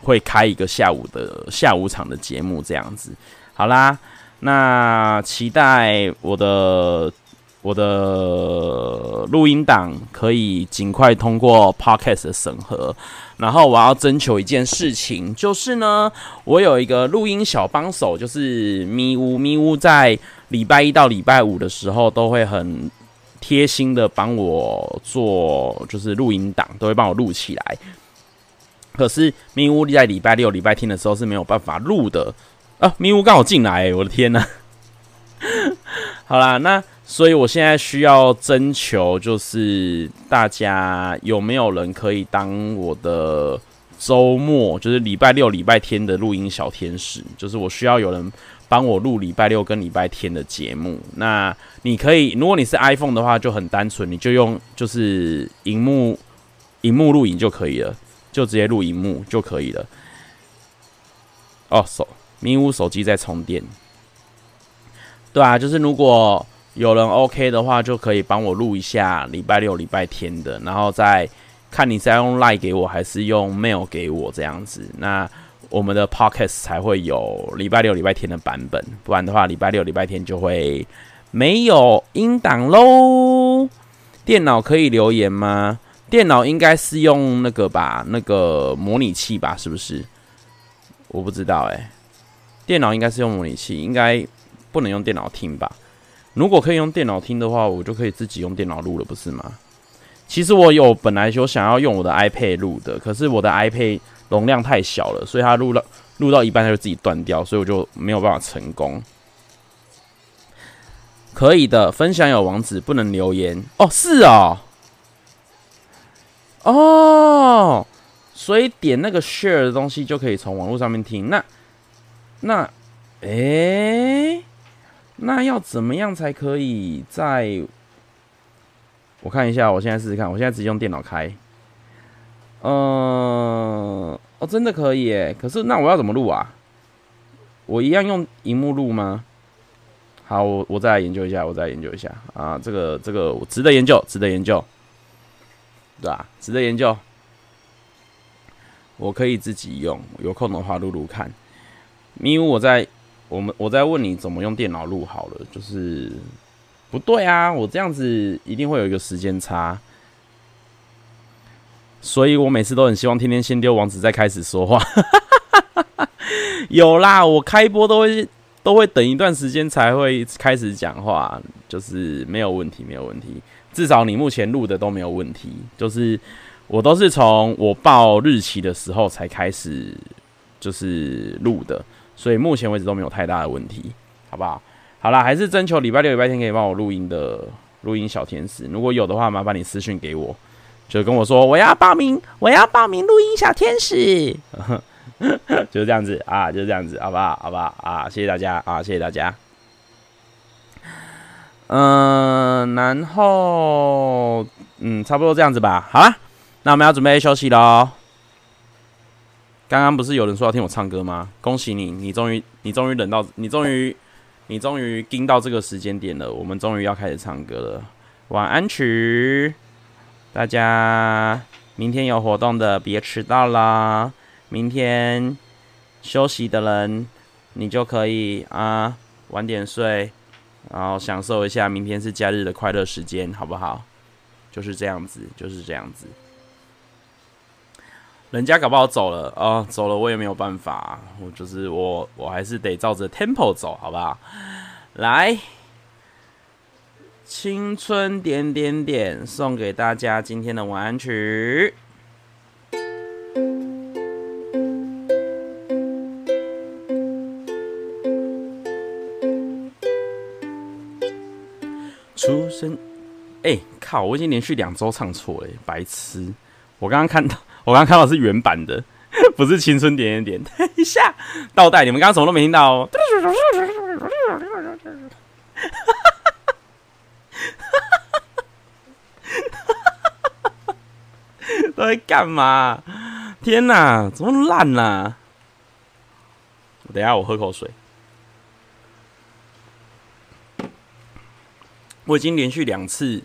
Speaker 1: 会开一个下午的下午场的节目，这样子。好啦，那期待我的我的录音档可以尽快通过 Podcast 的审核。然后我要征求一件事情，就是呢，我有一个录音小帮手，就是咪呜咪呜，在礼拜一到礼拜五的时候都会很。贴心的帮我做，就是录音档都会帮我录起来。可是咪屋在礼拜六、礼拜天的时候是没有办法录的啊！咪屋刚好进来，我的天呐！好啦，那所以我现在需要征求，就是大家有没有人可以当我的周末，就是礼拜六、礼拜天的录音小天使？就是我需要有人。帮我录礼拜六跟礼拜天的节目，那你可以，如果你是 iPhone 的话，就很单纯，你就用就是荧幕荧幕录影就可以了，就直接录荧幕就可以了。哦，手迷雾手机在充电。对啊，就是如果有人 OK 的话，就可以帮我录一下礼拜六、礼拜天的，然后再看你是要用 Line 给我还是用 Mail 给我这样子。那我们的 Podcast 才会有礼拜六、礼拜天的版本，不然的话，礼拜六、礼拜天就会没有音档喽。电脑可以留言吗？电脑应该是用那个吧，那个模拟器吧，是不是？我不知道哎、电脑应该是用模拟器，应该不能用电脑听吧？如果可以用电脑听的话，我就可以自己用电脑录了，不是吗？其实我有本来就想要用我的 iPad 录的，可是我的 iPad 容量太小了，所以它录到录到一半它就自己断掉，所以我就没有办法成功。可以的，分享有网址，不能留言哦。是哦。哦，所以点那个 share 的东西就可以从网络上面听。那那，哎、那要怎么样才可以在？我看一下，我现在试试看，我现在直接用电脑开。嗯、哦，真的可以耶。可是那我要怎么录啊？我一样用荧幕录吗？好，我我再来研究一下，我再来研究一下啊。这个这个我值得研究，值得研究。对吧？值得研究。我可以自己用，有空的话录录看。因为我在我们我在问你怎么用电脑录好了，就是不对啊！我这样子一定会有一个时间差，所以我每次都很希望天天先丢王子再开始说话。有啦，我开播都会都会等一段时间才会开始讲话，就是没有问题，没有问题。至少你目前录的都没有问题，就是我都是从我报日期的时候才开始就是录的，所以目前为止都没有太大的问题，好不好？好啦，还是征求礼拜六、礼拜天可以帮我录音的录音小天使，如果有的话，麻烦你私讯给我，就跟我说我要报名，我要报名录音小天使，就是这样子啊，就是这样子，好不好？好不好？啊，谢谢大家啊，谢谢大家。嗯，然后嗯，差不多这样子吧。好啦，那我们要准备休息喽。刚刚不是有人说要听我唱歌吗？恭喜你，你终于，你终于等到，你终于，你终于盯到这个时间点了。我们终于要开始唱歌了。晚安曲，大家明天有活动的别迟到啦。明天休息的人，你就可以啊晚点睡。然后享受一下明天是假日的快乐时间，好不好？就是这样子，就是这样子。人家搞不好走了哦，走了我也没有办法，我就是我，我还是得照着 tempo 走，好不好？来，青春点点点，送给大家今天的晚安曲。出生，哎、靠！我已经连续两周唱错了，白痴！我刚刚看到，我刚刚看到是原版的，不是青春点点点。等一下，倒带，你们刚刚什么都没听到哦。都在干嘛？天哪，怎么烂呢？等一下，我喝口水。我已经连续两次，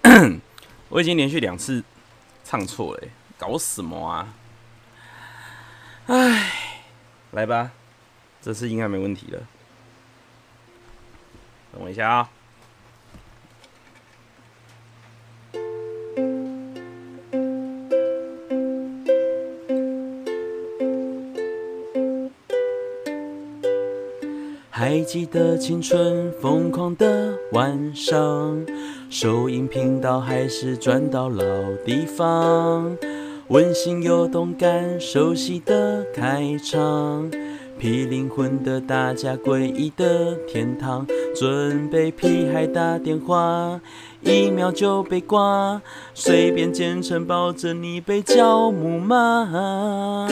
Speaker 1: 我已经连续两次唱错了，搞什么啊？哎，来吧，这次应该没问题了。等我一下啊。还记得青春疯狂的晚上，收音频道还是转到老地方，温馨又动感，熟悉的开场，披灵魂的大家诡异的天堂，准备屁孩打电话，一秒就被挂，随便简称抱着你被叫母妈。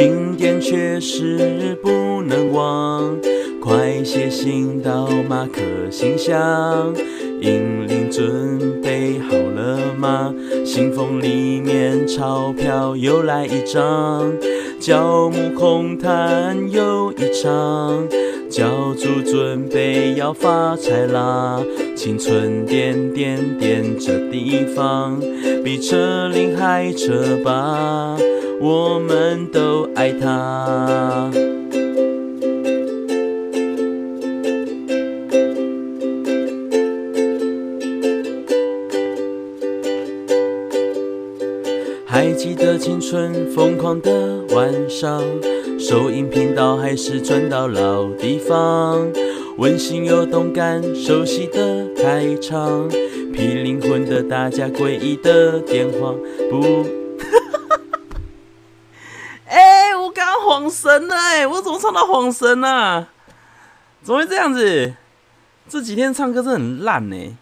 Speaker 1: 今天确实不能忘，快写信到马克信箱。银铃准备好了吗？
Speaker 2: 信封里面钞票又来一张，教母空谈又一场，教主准备要发财啦！青春点点点这地方，比车林还车吧，我们都爱它。还记得青春疯狂的晚上，收音频道还是转到老地方，温馨又动感，熟悉的开场，霹雳魂的大家诡异的电话不。
Speaker 1: 哎、欸，我刚刚晃神了哎、我怎么唱到晃神啊？怎么会这样子？这几天唱歌真的很烂呢、欸。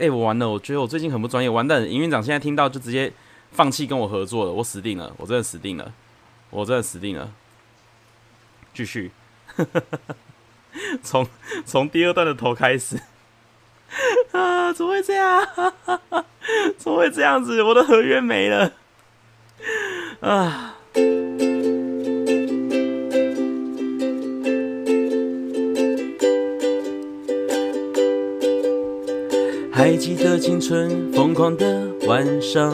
Speaker 1: 哎、我完了，我觉得我最近很不专业，完蛋！营运长现在听到就直接。放弃跟我合作了，我死定了，我真的死定了，我真的死定了。继续，从从第二段的头开始。啊，怎么会这样？怎么会这样子？我的合约没了。啊。
Speaker 2: 还记得青春疯狂的晚上。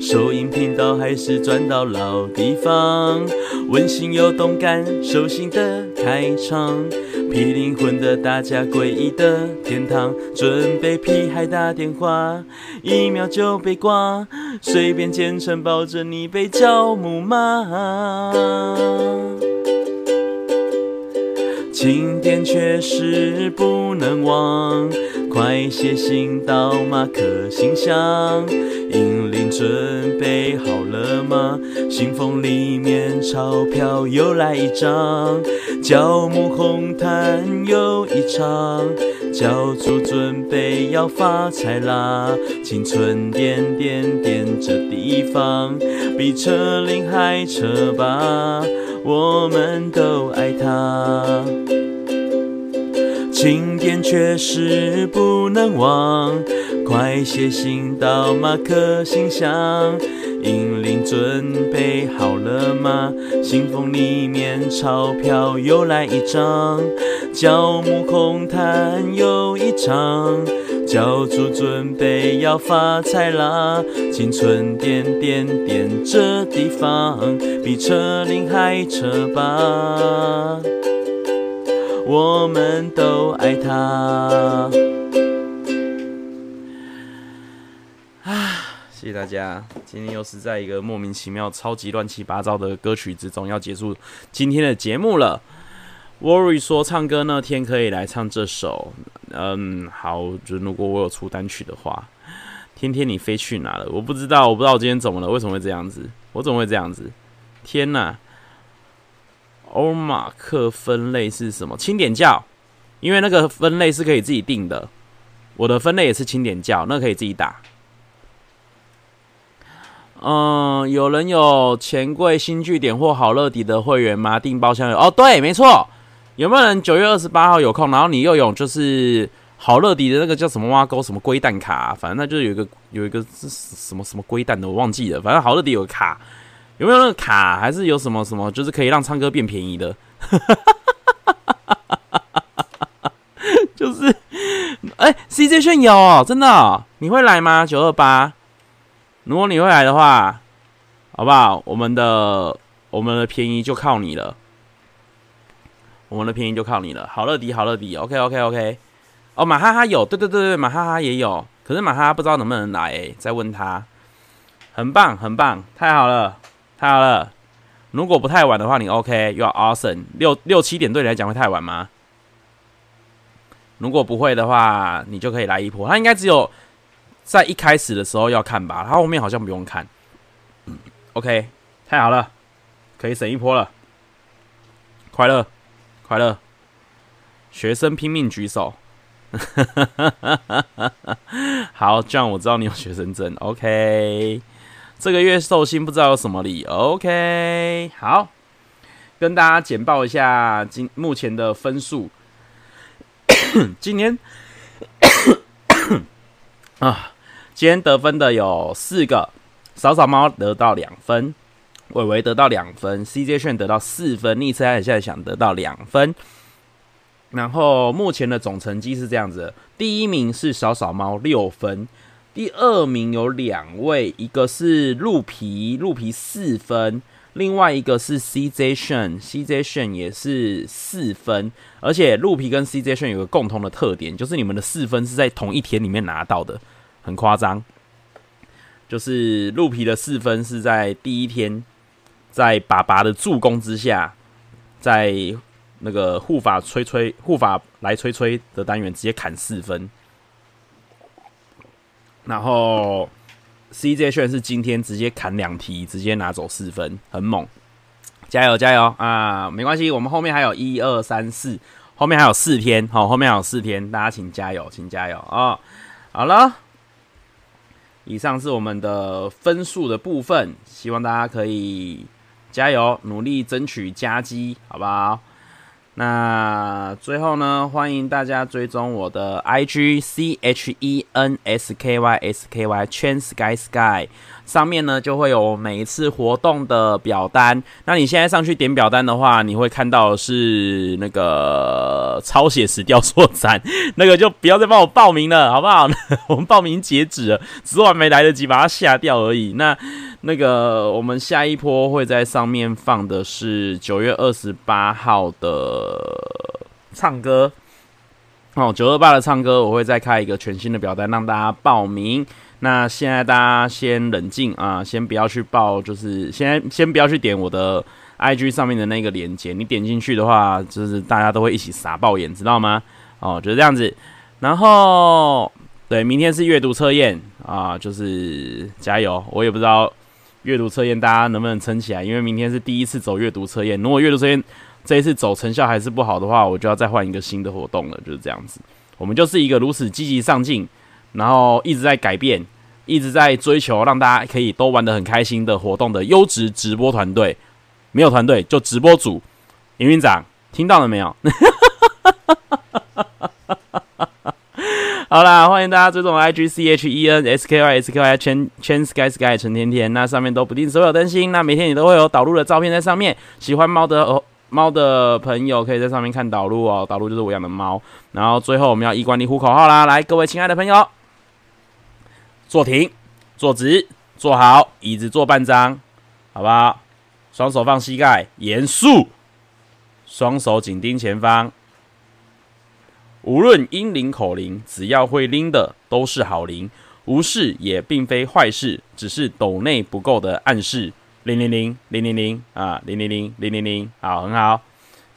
Speaker 2: 收音频道还是转到老地方，温馨又动感，手心的开场，皮灵魂的大家诡异的天堂，准备屁孩打电话，一秒就被挂，随便简称抱着你被叫母骂，今天确实不能忘。快写信到马克信箱，银铃准备好了吗？信封里面钞票又来一张，教母红毯又一场，教主准备要发财啦！青春点点点这地方，比车龄还车吧，我们都爱它。经典确实不能忘，快写信到马克信箱。银铃准备好了吗？信封里面钞票又来一张，教母空谈又一场，教主准备要发财啦！青春点点点这地方，比车龄还车吧。我们都爱他。
Speaker 1: 啊！谢谢大家，今天又是在一个莫名其妙、超级乱七八糟的歌曲之中，要结束今天的节目了。Worry 说唱歌那天可以来唱这首。嗯，好，就如果我有出单曲的话，天天你飞去哪了？我不知道，我不知道我今天怎么了，为什么会这样子？我怎么会这样子？天哪！欧马克分类是什么？清点教，因为那个分类是可以自己定的。我的分类也是清点教，那可以自己打。嗯，有人有钱柜新据点或好乐迪的会员吗？订包厢有哦，对，没错。有没有人九月二十八号有空？然后你又有就是好乐迪的那个叫什么挖沟什么龟蛋卡？反正那就是有一个有一个是什么什么龟蛋的，我忘记了。反正好乐迪有卡。有没有那个卡？还是有什么什么，就是可以让唱歌变便宜的？就是，哎、，CJ 炫有哦，真的、你会来吗？九二八，如果你会来的话，好不好？我们的我们的便宜就靠你了，我们的便宜就靠你了。好乐迪，好乐迪，OK OK OK。哦，马哈哈有，对对对对，马哈哈也有，可是马哈哈不知道能不能来、再问他。很棒，很棒，太好了。太好了，如果不太晚的话，你 OK，You are awesome。六六七点对你来讲会太晚吗？如果不会的话，你就可以来一波。他应该只有在一开始的时候要看吧，他后面好像不用看。OK，太好了，可以省一波了。快乐，快乐，学生拼命举手。好，这样我知道你有学生证。OK。这个月寿星不知道有什么礼，OK，好，跟大家简报一下今目前的分数。今年 啊，今天得分的有四个，扫扫猫得到两分，伟伟得到两分，CJ 炫得到四分，逆车还现在想得到两分。然后目前的总成绩是这样子：第一名是少少猫六分，第二名有两位，一个是鹿皮，鹿皮四分。另外一个是 CJ 炫，CJ 炫也是四分，而且鹿皮跟 CJ 炫有个共同的特点，就是你们的四分是在同一天里面拿到的，很夸张。就是鹿皮的四分是在第一天，在爸爸的助攻之下，在那个护法吹吹护法来吹吹的单元直接砍四分，然后。CJ 炫是今天直接砍两题，直接拿走四分，很猛，加油加油啊！没关系，我们后面还有一二三四，后面还有四天，好，后面还有四天，大家请加油，请加油啊！好了，以上是我们的分数的部分，希望大家可以加油，努力争取佳绩，好不好？那最后呢，欢迎大家追踪我的 IG C H E N S K Y S K Y Chen Sky Sky，上面呢就会有每一次活动的表单。那你现在上去点表单的话，你会看到是那个超写实雕塑展，那个就不要再帮我报名了，好不好？我们报名截止了，只是我还没来得及把它下掉而已。那。那个，我们下一波会在上面放的是九月二十八号的唱歌哦，九二八的唱歌，我会再开一个全新的表单让大家报名。那现在大家先冷静啊，先不要去报，就是先先不要去点我的 IG 上面的那个链接，你点进去的话，就是大家都会一起傻爆眼，知道吗？哦，就是这样子。然后，对，明天是阅读测验啊，就是加油，我也不知道。阅读测验，大家能不能撑起来？因为明天是第一次走阅读测验，如果阅读测验这一次走成效还是不好的话，我就要再换一个新的活动了。就是这样子，我们就是一个如此积极上进，然后一直在改变，一直在追求，让大家可以都玩得很开心的活动的优质直播团队。没有团队，就直播组。营运长，听到了没有？好啦，欢迎大家追踪 I G C H E N S K Y S K Y Chen Chen Sky Sky 陈甜甜，那上面都不定时会有更新，那每天你都会有导入的照片在上面。喜欢猫的哦，猫的朋友可以在上面看导入哦，导入就是我养的猫。然后最后我们要一关一呼口号啦，来，各位亲爱的朋友，坐停，坐直，坐好，椅子坐半张，好不好？双手放膝盖，严肃，双手紧盯前方。无论英灵口灵，只要会拎的都是好灵，无事也并非坏事，只是斗内不够的暗示。零零零零零零啊，零零零零零零，好，很好。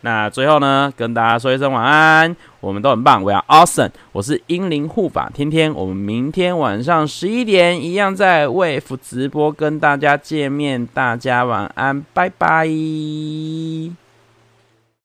Speaker 1: 那最后呢，跟大家说一声晚安，我们都很棒，We are awesome。我是英灵护法天天，我们明天晚上十一点一样在 Wave 直播跟大家见面，大家晚安，拜拜。